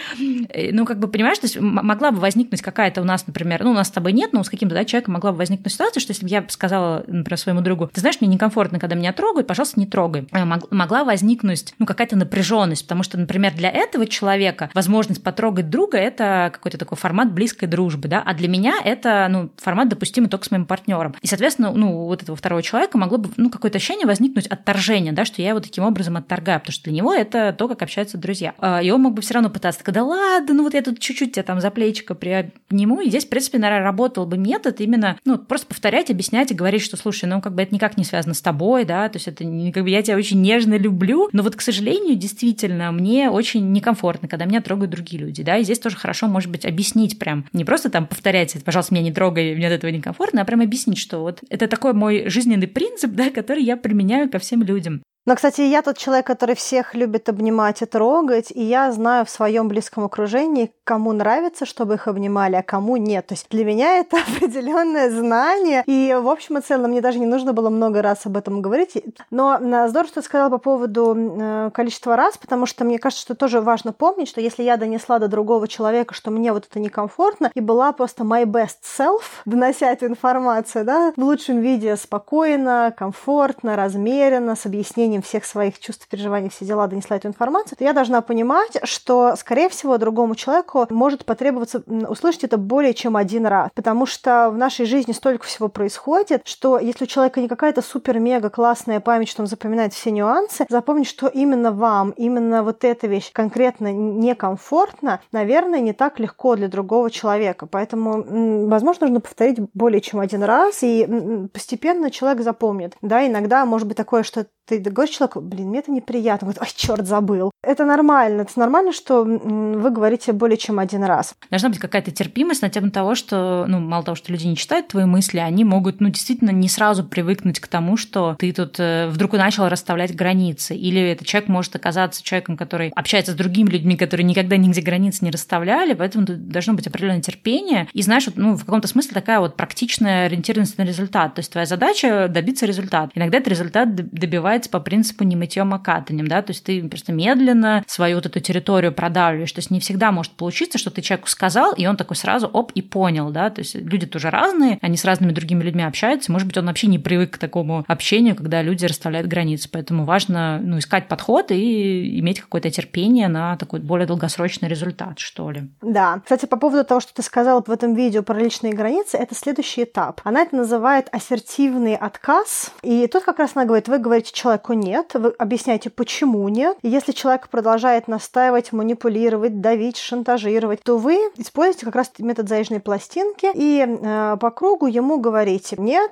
S1: Э, ну, как бы, понимаешь, то есть могла бы возникнуть какая-то у нас, например, ну, у нас с тобой нет, но с каким-то да, человеком могла бы возникнуть ситуация, что если бы я сказала, например, своему другу, ты знаешь, мне некомфортно, когда меня трогают, пожалуйста, не трогай. Э, могла возникнуть, ну, какая-то напряженность, потому что, например, для этого человека возможность потрогать друга – это какой-то такой формат близкой дружбы, да, а для меня это, ну, формат допустимый только с моим партнером. И, соответственно, ну, вот этого второго человека могло бы, ну, какое-то ощущение возникнуть отторжения, да, что я его таким образом отторгаю, потому что для него это то, как общаются друзья. А, и он мог бы все равно пытаться, когда ладно, ну вот я тут чуть-чуть тебя там за плечико приобниму, и здесь, в принципе, наверное, работал бы метод именно, ну, просто повторять, объяснять и говорить, что, слушай, ну, как бы это никак не связано с тобой, да, то есть это как бы я тебя очень нежно люблю, но вот, к сожалению, действительно, мне очень некомфортно, когда меня трогают другие люди, да, и здесь тоже хорошо, может быть, объяснить прям, не просто там повторять, пожалуйста, меня не трогай, мне от этого некомфортно, а прям объяснить, что вот это такой мой жизненный принцип, да, который я применяю ко всем людям.
S2: Но, кстати, я тот человек, который всех любит обнимать и трогать, и я знаю в своем близком окружении, кому нравится, чтобы их обнимали, а кому нет. То есть для меня это [LAUGHS] определенное знание, и в общем и целом мне даже не нужно было много раз об этом говорить. Но здорово, что ты сказала по поводу э, количества раз, потому что мне кажется, что тоже важно помнить, что если я донесла до другого человека, что мне вот это некомфортно, и была просто my best self, [LAUGHS] донося эту информацию, да, в лучшем виде спокойно, комфортно, размеренно, с объяснением выражением всех своих чувств, переживаний, все дела донесла эту информацию, то я должна понимать, что, скорее всего, другому человеку может потребоваться услышать это более чем один раз. Потому что в нашей жизни столько всего происходит, что если у человека не какая-то супер-мега классная память, что он запоминает все нюансы, запомнить, что именно вам, именно вот эта вещь конкретно некомфортна, наверное, не так легко для другого человека. Поэтому, возможно, нужно повторить более чем один раз, и постепенно человек запомнит. Да, иногда может быть такое, что ты говоришь человеку, блин, мне это неприятно. Говорит, ой, черт, забыл. Это нормально. Это нормально, что вы говорите более чем один раз.
S1: Должна быть какая-то терпимость на тему того, что, ну, мало того, что люди не читают твои мысли, они могут, ну, действительно не сразу привыкнуть к тому, что ты тут э, вдруг начал расставлять границы. Или этот человек может оказаться человеком, который общается с другими людьми, которые никогда нигде границ не расставляли, поэтому должно быть определенное терпение. И знаешь, ну, в каком-то смысле такая вот практичная ориентированность на результат. То есть твоя задача добиться результата. Иногда этот результат добивается по принципу не мытьем, а катанием, да, то есть ты просто медленно свою вот эту территорию продавливаешь, то есть не всегда может получиться, что ты человеку сказал, и он такой сразу оп и понял, да, то есть люди тоже разные, они с разными другими людьми общаются, может быть, он вообще не привык к такому общению, когда люди расставляют границы, поэтому важно, ну, искать подход и иметь какое-то терпение на такой более долгосрочный результат, что ли.
S2: Да. Кстати, по поводу того, что ты сказала в этом видео про личные границы, это следующий этап. Она это называет ассертивный отказ, и тут как раз она говорит, вы говорите человеку нет, вы объясняете, почему нет. И если человек продолжает настаивать, манипулировать, давить, шантажировать, то вы используете как раз метод заезженной пластинки и э, по кругу ему говорите «нет»,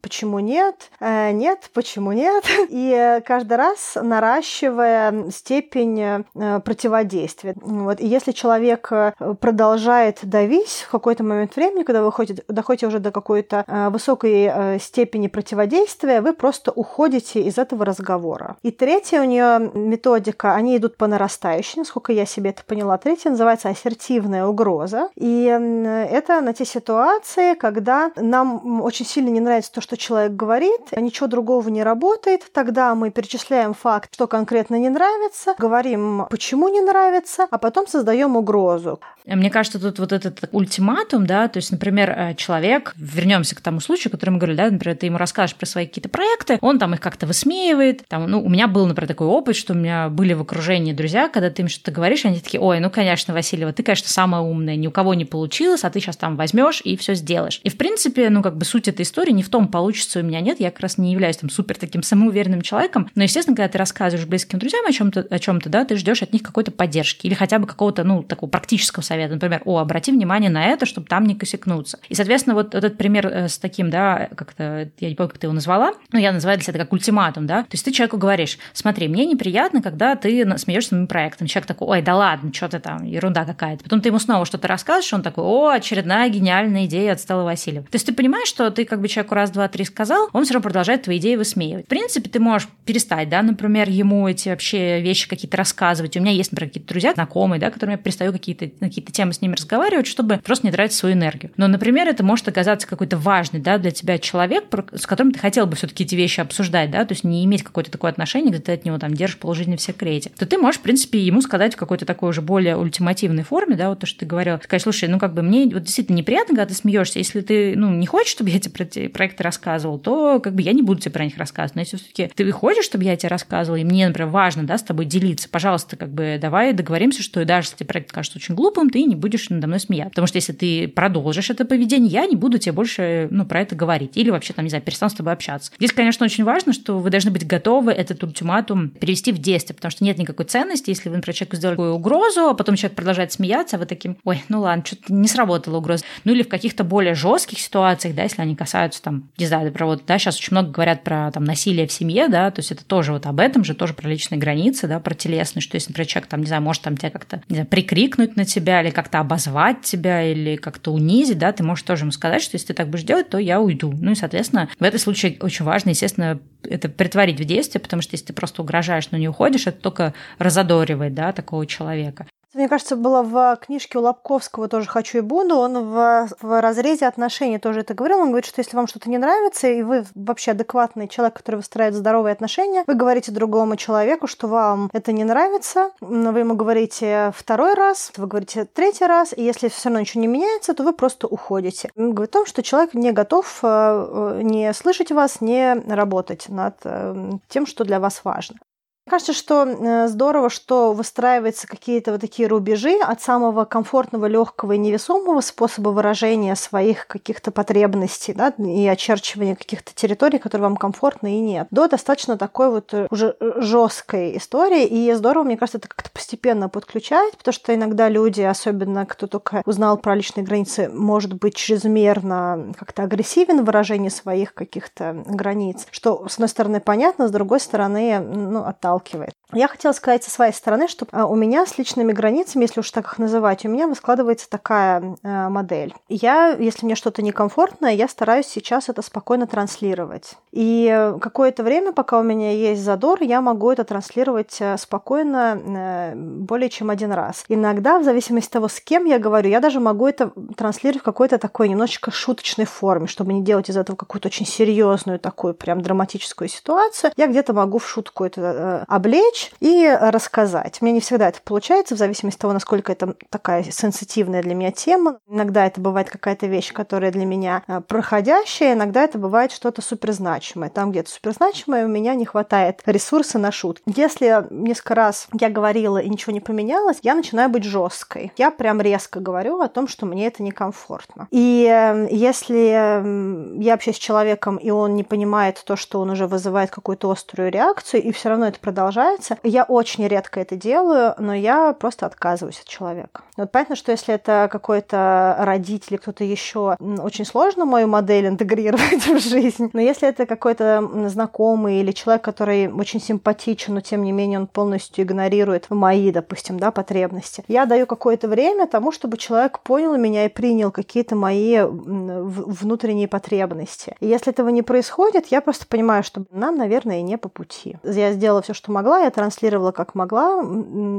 S2: почему нет, э, нет, почему нет, [LAUGHS] и каждый раз наращивая степень э, противодействия. Вот. И если человек э, продолжает давить в какой-то момент времени, когда вы доходите, доходите уже до какой-то высокой степени противодействия, вы просто уходите из этого разговора. И третья у нее методика, они идут по нарастающей, насколько я себе это поняла. Третья называется ассертивная угроза. И это на те ситуации, когда нам очень сильно не нравится то, что человек говорит, а ничего другого не работает, тогда мы перечисляем факт, что конкретно не нравится, говорим, почему не нравится, а потом создаем угрозу.
S1: Мне кажется, тут вот этот ультиматум, да, то есть, например, э, человек, вернемся к тому случаю, который мы говорили, да, например, ты ему расскажешь про свои какие-то проекты, он там их как-то высмеивает, там, ну, у меня был, например, такой опыт, что у меня были в окружении друзья, когда ты им что-то говоришь, они такие, ой, ну, конечно, Васильева, ты, конечно, самая умная, ни у кого не получилось, а ты сейчас там возьмешь и все сделаешь. И, в принципе, ну, как бы суть этой истории не в том, получится у меня нет, я как раз не являюсь там супер таким самоуверенным человеком, но, естественно, когда ты рассказываешь близким друзьям о чем-то, о чем-то, да, ты ждешь от них какой-то поддержки или хотя бы какого-то, ну, такого практического совета, например, о, обрати внимание на это, чтобы там не косякнуться. И, соответственно, вот этот пример э, с таким, да, как-то, я не помню, как ты его назвала, но я называю для себя это как ультиматум, да, то есть ты человеку говоришь, смотри, мне неприятно, когда ты смеешься моим проектом. Человек такой, ой, да ладно, что ты там, ерунда какая-то. Потом ты ему снова что-то рассказываешь, он такой, о, очередная гениальная идея от Стеллы Васильева. То есть ты понимаешь, что ты как бы человеку раз, два, три сказал, он все равно продолжает твои идеи высмеивать. В принципе, ты можешь перестать, да, например, ему эти вообще вещи какие-то рассказывать. У меня есть, например, какие-то друзья, знакомые, да, которыми я перестаю какие-то, какие-то темы с ними разговаривать, чтобы просто не тратить свою энергию. Но, например, это может оказаться какой-то важный, да, для тебя человек, с которым ты хотел бы все-таки эти вещи обсуждать, да, то есть не иметь какое-то такое отношение, где ты от него там держишь положительный в секрете, то ты можешь, в принципе, ему сказать в какой-то такой уже более ультимативной форме, да, вот то, что ты говорил, сказать, слушай, ну как бы мне вот действительно неприятно, когда ты смеешься, если ты, ну, не хочешь, чтобы я тебе про эти проекты рассказывал, то как бы я не буду тебе про них рассказывать. Но если все-таки ты хочешь, чтобы я тебе рассказывала, и мне, например, важно, да, с тобой делиться, пожалуйста, как бы давай договоримся, что даже если проект кажется очень глупым, ты не будешь надо мной смеяться. Потому что если ты продолжишь это поведение, я не буду тебе больше, ну, про это говорить. Или вообще, там, не знаю, перестану с тобой общаться. Здесь, конечно, очень важно, что вы должны быть готовы этот ультиматум перевести в действие, потому что нет никакой ценности, если вы, например, человеку сделали такую угрозу, а потом человек продолжает смеяться, а вы таким, ой, ну ладно, что-то не сработала угроза. Ну или в каких-то более жестких ситуациях, да, если они касаются там, не знаю, про вот, да, сейчас очень много говорят про там насилие в семье, да, то есть это тоже вот об этом же, тоже про личные границы, да, про телесные, что если, например, человек там, не знаю, может там тебя как-то, не знаю, прикрикнуть на тебя или как-то обозвать тебя или как-то унизить, да, ты можешь тоже ему сказать, что если ты так будешь делать, то я уйду. Ну и, соответственно, в этом случае очень важно, естественно, это притворить в действие, потому что если ты просто угрожаешь, но не уходишь, это только разодоривает, да, такого человека.
S2: Мне кажется, было в книжке у Лобковского тоже «Хочу и буду». Он в, в разрезе отношений тоже это говорил. Он говорит, что если вам что-то не нравится, и вы вообще адекватный человек, который выстраивает здоровые отношения, вы говорите другому человеку, что вам это не нравится, вы ему говорите второй раз, вы говорите третий раз, и если все равно ничего не меняется, то вы просто уходите. Он говорит о том, что человек не готов э, э, не слышать вас, не работать над э, тем, что для вас важно. Кажется, что э, здорово, что выстраиваются какие-то вот такие рубежи от самого комфортного, легкого и невесомого способа выражения своих каких-то потребностей да, и очерчивания каких-то территорий, которые вам комфортны и нет, до достаточно такой вот э, уже э, жесткой истории. И здорово, мне кажется, это как-то постепенно подключать, потому что иногда люди, особенно кто только узнал про личные границы, может быть чрезмерно как-то агрессивен в выражении своих каких-то границ, что, с одной стороны, понятно, с другой стороны, ну, отталкивает отталкивает. Я хотела сказать со своей стороны, что а, у меня с личными границами, если уж так их называть, у меня складывается такая э, модель. Я, если мне что-то некомфортно, я стараюсь сейчас это спокойно транслировать. И какое-то время, пока у меня есть задор, я могу это транслировать э, спокойно э, более чем один раз. Иногда, в зависимости от того, с кем я говорю, я даже могу это транслировать в какой-то такой немножечко шуточной форме, чтобы не делать из этого какую-то очень серьезную такую прям драматическую ситуацию. Я где-то могу в шутку это облечь и рассказать. Мне не всегда это получается, в зависимости от того, насколько это такая сенситивная для меня тема. Иногда это бывает какая-то вещь, которая для меня э, проходящая, иногда это бывает что-то суперзначимое. Там где-то суперзначимое у меня не хватает ресурса на шутки. Если несколько раз я говорила и ничего не поменялось, я начинаю быть жесткой. Я прям резко говорю о том, что мне это некомфортно. И э, если я общаюсь с человеком, и он не понимает то, что он уже вызывает какую-то острую реакцию, и все равно это продолжается, нравится. Я очень редко это делаю, но я просто отказываюсь от человека. Вот понятно, что если это какой-то родитель или кто-то еще, очень сложно мою модель интегрировать [LAUGHS] в жизнь. Но если это какой-то знакомый или человек, который очень симпатичен, но тем не менее он полностью игнорирует мои, допустим, да, потребности, я даю какое-то время тому, чтобы человек понял меня и принял какие-то мои внутренние потребности. И если этого не происходит, я просто понимаю, что нам, наверное, не по пути. Я сделала все, что могла, я транслировала как могла.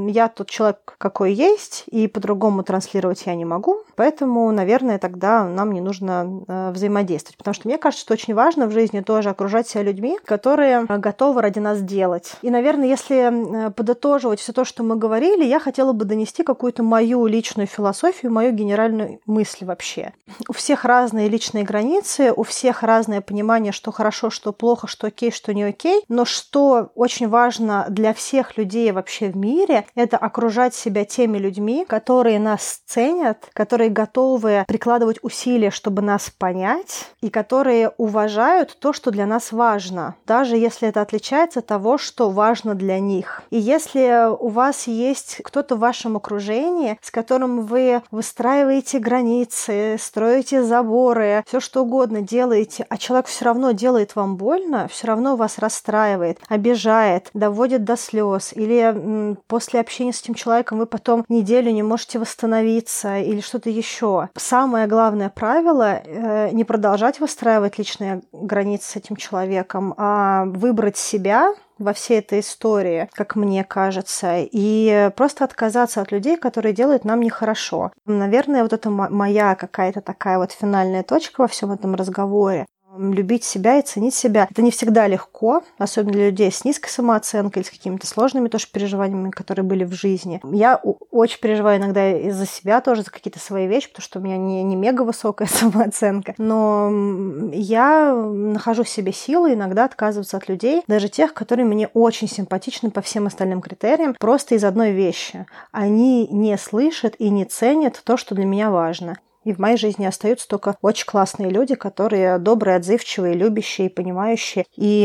S2: Я тот человек, какой есть, и по-другому транслировать я не могу. Поэтому, наверное, тогда нам не нужно э, взаимодействовать. Потому что мне кажется, что очень важно в жизни тоже окружать себя людьми, которые э, готовы ради нас делать. И, наверное, если э, подытоживать все то, что мы говорили, я хотела бы донести какую-то мою личную философию, мою генеральную мысль вообще. У всех разные личные границы, у всех разное понимание, что хорошо, что плохо, что окей, что не окей. Но что очень важно для всех людей вообще в мире, это окружать себя теми людьми, которые нас ценят, которые готовы прикладывать усилия, чтобы нас понять, и которые уважают то, что для нас важно, даже если это отличается от того, что важно для них. И если у вас есть кто-то в вашем окружении, с которым вы выстраиваете границы, строите заборы, все что угодно делаете, а человек все равно делает вам больно, все равно вас расстраивает, обижает, доводит до слез, или после общения с этим человеком вы потом неделю не можете восстановиться, или что-то еще. Самое главное правило э, не продолжать выстраивать личные границы с этим человеком, а выбрать себя, во всей этой истории, как мне кажется, и просто отказаться от людей, которые делают нам нехорошо. Наверное, вот это моя какая-то такая вот финальная точка во всем этом разговоре любить себя и ценить себя. Это не всегда легко, особенно для людей с низкой самооценкой или с какими-то сложными тоже переживаниями, которые были в жизни. Я очень переживаю иногда из-за себя тоже, за какие-то свои вещи, потому что у меня не, не мега высокая [LAUGHS] самооценка. Но я нахожу в себе силы иногда отказываться от людей, даже тех, которые мне очень симпатичны по всем остальным критериям, просто из одной вещи. Они не слышат и не ценят то, что для меня важно. И в моей жизни остаются только очень классные люди, которые добрые, отзывчивые, любящие, понимающие. И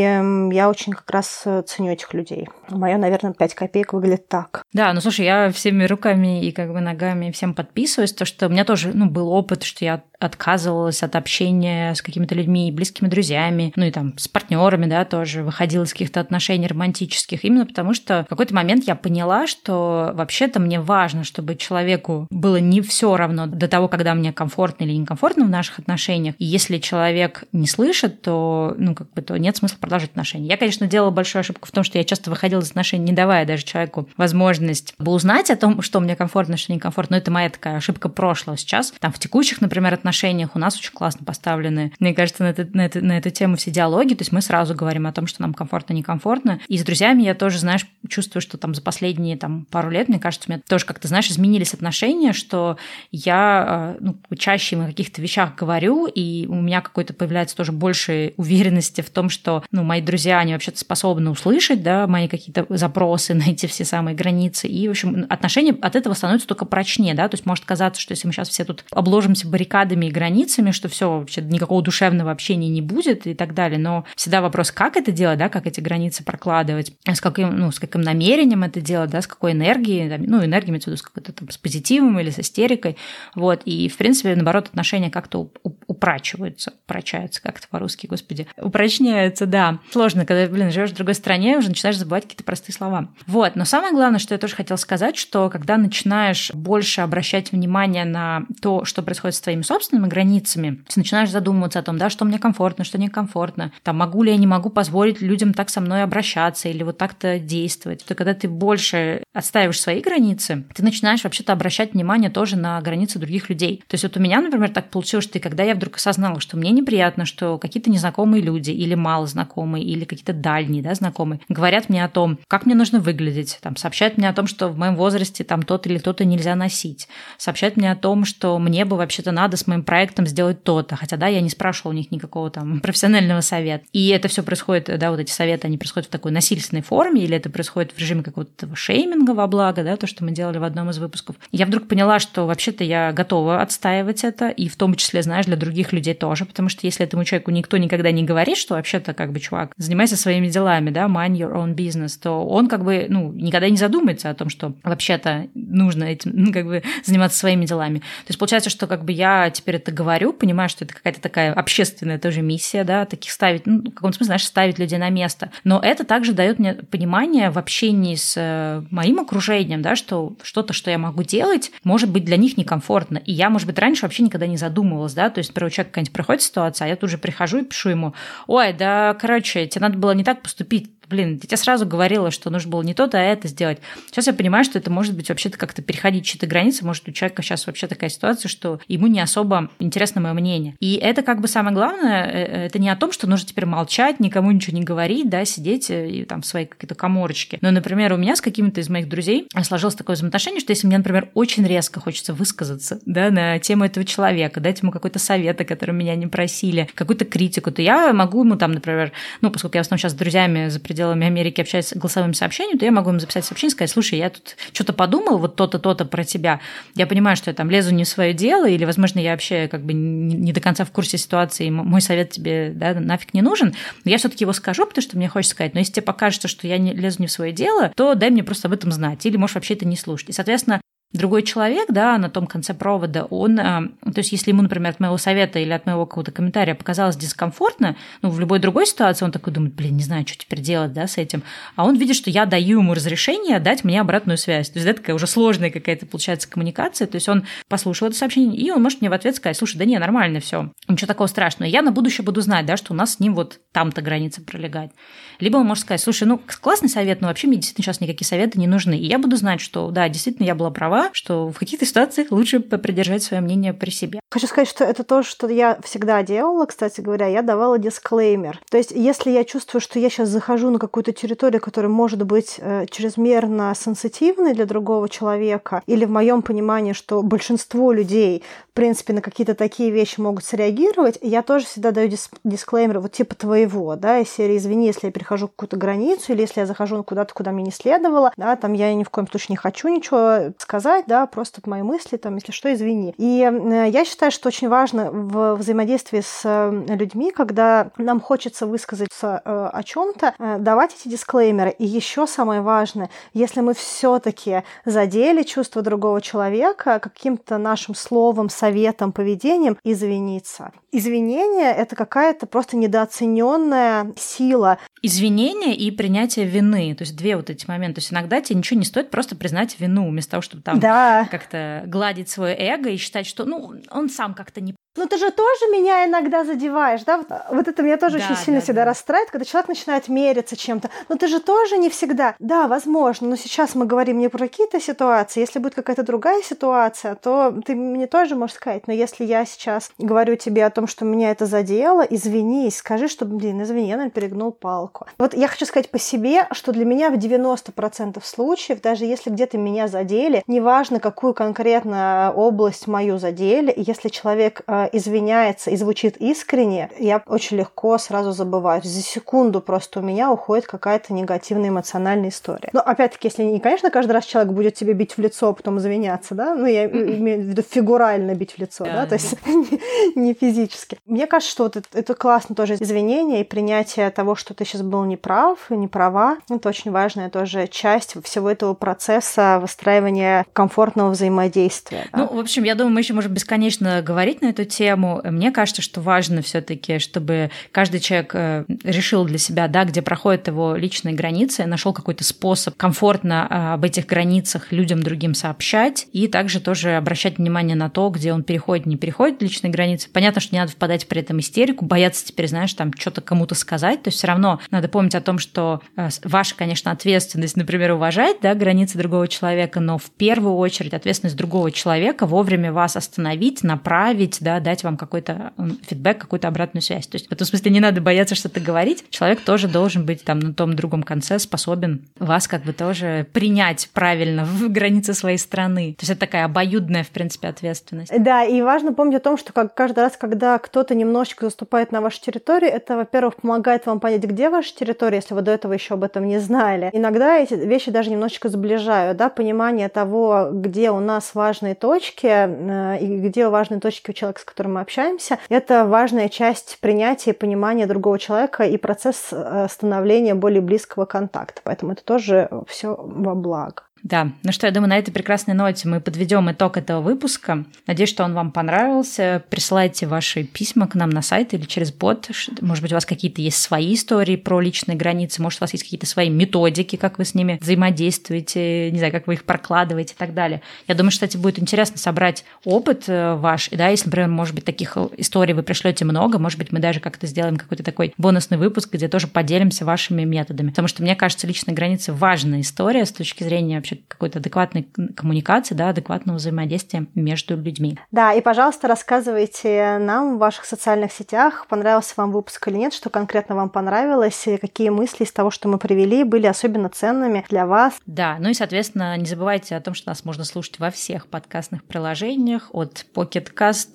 S2: я очень как раз э, ценю этих людей. Мое, наверное, 5 копеек выглядит так.
S1: Да, ну слушай, я всеми руками и как бы ногами всем подписываюсь, то, что у меня тоже ну, был опыт, что я отказывалась от общения с какими-то людьми, близкими друзьями, ну и там с партнерами, да, тоже выходила из каких-то отношений романтических, именно потому что в какой-то момент я поняла, что вообще-то мне важно, чтобы человеку было не все равно до того, когда мне комфортно или некомфортно в наших отношениях. И если человек не слышит, то, ну, как бы, то нет смысла продолжать отношения. Я, конечно, делала большую ошибку в том, что я часто выходила из отношений, не давая даже человеку возможность узнать о том, что мне комфортно, что некомфортно. Но это моя такая ошибка прошлого сейчас. Там в текущих, например, отношениях отношениях у нас очень классно поставлены, мне кажется, на, это, на, это, на эту тему все диалоги, то есть мы сразу говорим о том, что нам комфортно, некомфортно. И с друзьями я тоже, знаешь, чувствую, что там за последние там, пару лет, мне кажется, у меня тоже как-то, знаешь, изменились отношения, что я э, ну, чаще им о каких-то вещах говорю, и у меня какой-то появляется тоже больше уверенности в том, что ну, мои друзья, они вообще-то способны услышать, да, мои какие-то запросы, [LAUGHS] найти все самые границы. И, в общем, отношения от этого становятся только прочнее, да, то есть может казаться, что если мы сейчас все тут обложимся баррикадами рамками и границами, что все вообще никакого душевного общения не будет и так далее. Но всегда вопрос, как это делать, да, как эти границы прокладывать, с каким, ну, с каким намерением это делать, да, с какой энергией, ну, энергией, имеется в виду, с какой-то там, с позитивом или с истерикой, вот, и, в принципе, наоборот, отношения как-то упрачиваются, упрочаются как-то по-русски, господи, упрочняются, да. Сложно, когда, блин, живешь в другой стране, уже начинаешь забывать какие-то простые слова. Вот, но самое главное, что я тоже хотела сказать, что когда начинаешь больше обращать внимание на то, что происходит с твоими собственными собственными границами, ты начинаешь задумываться о том, да, что мне комфортно, что некомфортно, там, могу ли я не могу позволить людям так со мной обращаться или вот так-то действовать. То когда ты больше отстаиваешь свои границы, ты начинаешь вообще-то обращать внимание тоже на границы других людей. То есть вот у меня, например, так получилось, что когда я вдруг осознала, что мне неприятно, что какие-то незнакомые люди или мало знакомые, или какие-то дальние да, знакомые говорят мне о том, как мне нужно выглядеть, там, сообщают мне о том, что в моем возрасте там тот или то-то нельзя носить, сообщают мне о том, что мне бы вообще-то надо с моим проектом сделать то-то. Хотя, да, я не спрашивала у них никакого там [LAUGHS] профессионального совета. И это все происходит, да, вот эти советы, они происходят в такой насильственной форме, или это происходит в режиме какого-то шейминга во благо, да, то, что мы делали в одном из выпусков. Я вдруг поняла, что вообще-то я готова отстаивать это, и в том числе, знаешь, для других людей тоже, потому что если этому человеку никто никогда не говорит, что вообще-то как бы, чувак, занимайся своими делами, да, mind your own business, то он как бы, ну, никогда не задумается о том, что вообще-то нужно этим, [LAUGHS] ну, как бы заниматься своими делами. То есть получается, что как бы я теперь это говорю, понимаю, что это какая-то такая общественная тоже миссия, да, таких ставить, ну, в каком-то смысле, знаешь, ставить людей на место. Но это также дает мне понимание в общении с э, моим окружением, да, что что-то, что я могу делать, может быть для них некомфортно. И я, может быть, раньше вообще никогда не задумывалась, да, то есть, например, у человека какая-нибудь проходит ситуация, а я тут же прихожу и пишу ему, ой, да, короче, тебе надо было не так поступить, блин, я тебе сразу говорила, что нужно было не то, а это сделать. Сейчас я понимаю, что это может быть вообще-то как-то переходить чьи-то границы, может у человека сейчас вообще такая ситуация, что ему не особо интересно мое мнение. И это как бы самое главное, э, э, это не о том, что нужно теперь молчать, никому ничего не говорить, да, сидеть э, и там в своей какой-то коморочке. Но, например, у меня с какими-то из моих друзей сложилось такое взаимоотношение, что если мне, например, очень резко хочется высказаться, да, на тему этого человека, дать ему какой-то совет, о котором меня не просили, какую-то критику, то я могу ему там, например, ну, поскольку я в основном сейчас с друзьями за пределами Америки общаюсь голосовым сообщением, то я могу им записать сообщение, сказать, слушай, я тут что-то подумал, вот то-то, то-то про тебя. Я понимаю, что я там лезу не в свое дело, или, возможно, я вообще как бы не, не до конца в курсе ситуации, и мой совет тебе да, нафиг не нужен. Но я все-таки его скажу, потому что мне хочется сказать. Но если тебе покажется, что я не лезу не в свое дело, то дай мне просто об этом знать. Или можешь вообще это не слушать. И, соответственно, другой человек, да, на том конце провода, он, а, то есть если ему, например, от моего совета или от моего какого-то комментария показалось дискомфортно, ну, в любой другой ситуации он такой думает, блин, не знаю, что теперь делать, да, с этим. А он видит, что я даю ему разрешение дать мне обратную связь. То есть это такая уже сложная какая-то, получается, коммуникация. То есть он послушал это сообщение, и он может мне в ответ сказать, слушай, да не, нормально все, ничего такого страшного. Я на будущее буду знать, да, что у нас с ним вот там-то граница пролегает. Либо он может сказать, слушай, ну, классный совет, но вообще мне действительно сейчас никакие советы не нужны. И я буду знать, что, да, действительно, я была права, что в каких-то ситуациях лучше попридержать свое мнение при себе.
S2: Хочу сказать, что это то, что я всегда делала, кстати говоря, я давала дисклеймер. То есть, если я чувствую, что я сейчас захожу на какую-то территорию, которая может быть э, чрезмерно сенситивной для другого человека, или в моем понимании, что большинство людей, в принципе, на какие-то такие вещи могут среагировать, я тоже всегда даю дис дисклеймер вот типа твоего, да, из серии «Извини, если я перехожу какую-то границу, или если я захожу куда-то, куда мне не следовало, да, там я ни в коем случае не хочу ничего сказать, да, просто мои мысли, там, если что, извини. И э, я считаю, что очень важно в взаимодействии с э, людьми, когда нам хочется высказаться э, о чем-то, давать эти дисклеймеры. И еще самое важное, если мы все-таки задели чувство другого человека каким-то нашим словом, советом, поведением, извиниться. Извинение это какая-то просто недооцененная сила.
S1: Извинение и принятие вины. То есть две вот эти моменты. То есть иногда тебе ничего не стоит просто признать вину, вместо того, чтобы там [LAUGHS] да. как-то гладить свое эго и считать, что ну, он сам как-то не
S2: ну ты же тоже меня иногда задеваешь, да? Вот это меня тоже да, очень сильно да, всегда да. расстраивает, когда человек начинает мериться чем-то. Но ты же тоже не всегда. Да, возможно, но сейчас мы говорим не про какие-то ситуации. Если будет какая-то другая ситуация, то ты мне тоже можешь сказать. Но если я сейчас говорю тебе о том, что меня это задело, извинись, скажи, что, блин, извини, я, наверное, перегнул палку. Вот я хочу сказать по себе, что для меня в 90% случаев, даже если где-то меня задели, неважно, какую конкретно область мою задели, если человек э, извиняется и звучит искренне, я очень легко сразу забываю. За секунду просто у меня уходит какая-то негативная эмоциональная история. Но опять-таки, если не, конечно, каждый раз человек будет тебе бить в лицо, а потом извиняться, да, ну я имею в виду фигурально бить в лицо, да, то есть [LAUGHS] не физически. Мне кажется, что вот это классно тоже извинение и принятие того, что ты сейчас был неправ, не права. Это очень важная тоже часть всего этого процесса выстраивания комфортного взаимодействия.
S1: Ну, в общем, я думаю, мы еще можем бесконечно говорить на эту тему. Мне кажется, что важно все-таки, чтобы каждый человек э, решил для себя, да, где проходят его личные границы, нашел какой-то способ комфортно э, об этих границах людям другим сообщать, и также тоже обращать внимание на то, где он переходит, не переходит личные границы. Понятно, что не надо впадать при этом истерику, бояться теперь, знаешь, там что-то кому-то сказать. То есть все равно надо помнить о том, что э, ваша, конечно, ответственность, например, уважать да, границы другого человека, но в первую очередь ответственность другого человека вовремя вас остановить, направить, да, да, дать вам какой-то фидбэк, какую-то обратную связь. То есть в этом смысле не надо бояться что-то говорить. Человек тоже должен быть там на том другом конце способен вас как бы тоже принять правильно в [LAUGHS] границы своей страны. То есть это такая обоюдная, в принципе, ответственность.
S2: Да, и важно помнить о том, что как каждый раз, когда кто-то немножечко заступает на вашу территорию, это, во-первых, помогает вам понять, где ваша территория, если вы до этого еще об этом не знали. Иногда эти вещи даже немножечко сближают, да, понимание того, где у нас важные точки э, и где важные точки у человека, которым мы общаемся, это важная часть принятия и понимания другого человека и процесс э, становления более близкого контакта. Поэтому это тоже все во благо.
S1: Да, ну что, я думаю, на этой прекрасной ноте мы подведем итог этого выпуска. Надеюсь, что он вам понравился. Присылайте ваши письма к нам на сайт или через бот. Может быть, у вас какие-то есть свои истории про личные границы, может, у вас есть какие-то свои методики, как вы с ними взаимодействуете, не знаю, как вы их прокладываете и так далее. Я думаю, что, кстати, будет интересно собрать опыт э, ваш. И да, если, например, может быть, таких историй вы пришлете много, может быть, мы даже как-то сделаем какой-то такой бонусный выпуск, где тоже поделимся вашими методами. Потому что, мне кажется, личные границы важная история с точки зрения вообще какой-то адекватной коммуникации, да, адекватного взаимодействия между людьми.
S2: Да, и, пожалуйста, рассказывайте нам в ваших социальных сетях, понравился вам выпуск или нет, что конкретно вам понравилось, и какие мысли из того, что мы привели, были особенно ценными для вас.
S1: Да, ну и, соответственно, не забывайте о том, что нас можно слушать во всех подкастных приложениях, от Pocket Cast,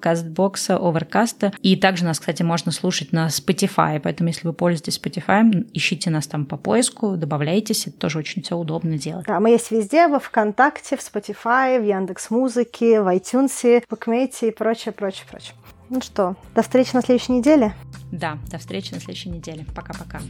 S1: CastBox, Overcast, и также нас, кстати, можно слушать на Spotify, поэтому если вы пользуетесь Spotify, ищите нас там по поиску, добавляйтесь, это тоже очень все удобно делать.
S2: Мы есть везде, во ВКонтакте, в Spotify, в Яндекс Музыке, в iTunes, в Букмейте и прочее, прочее, прочее. Ну что, до встречи на следующей неделе.
S1: Да, до встречи на следующей неделе. Пока-пока.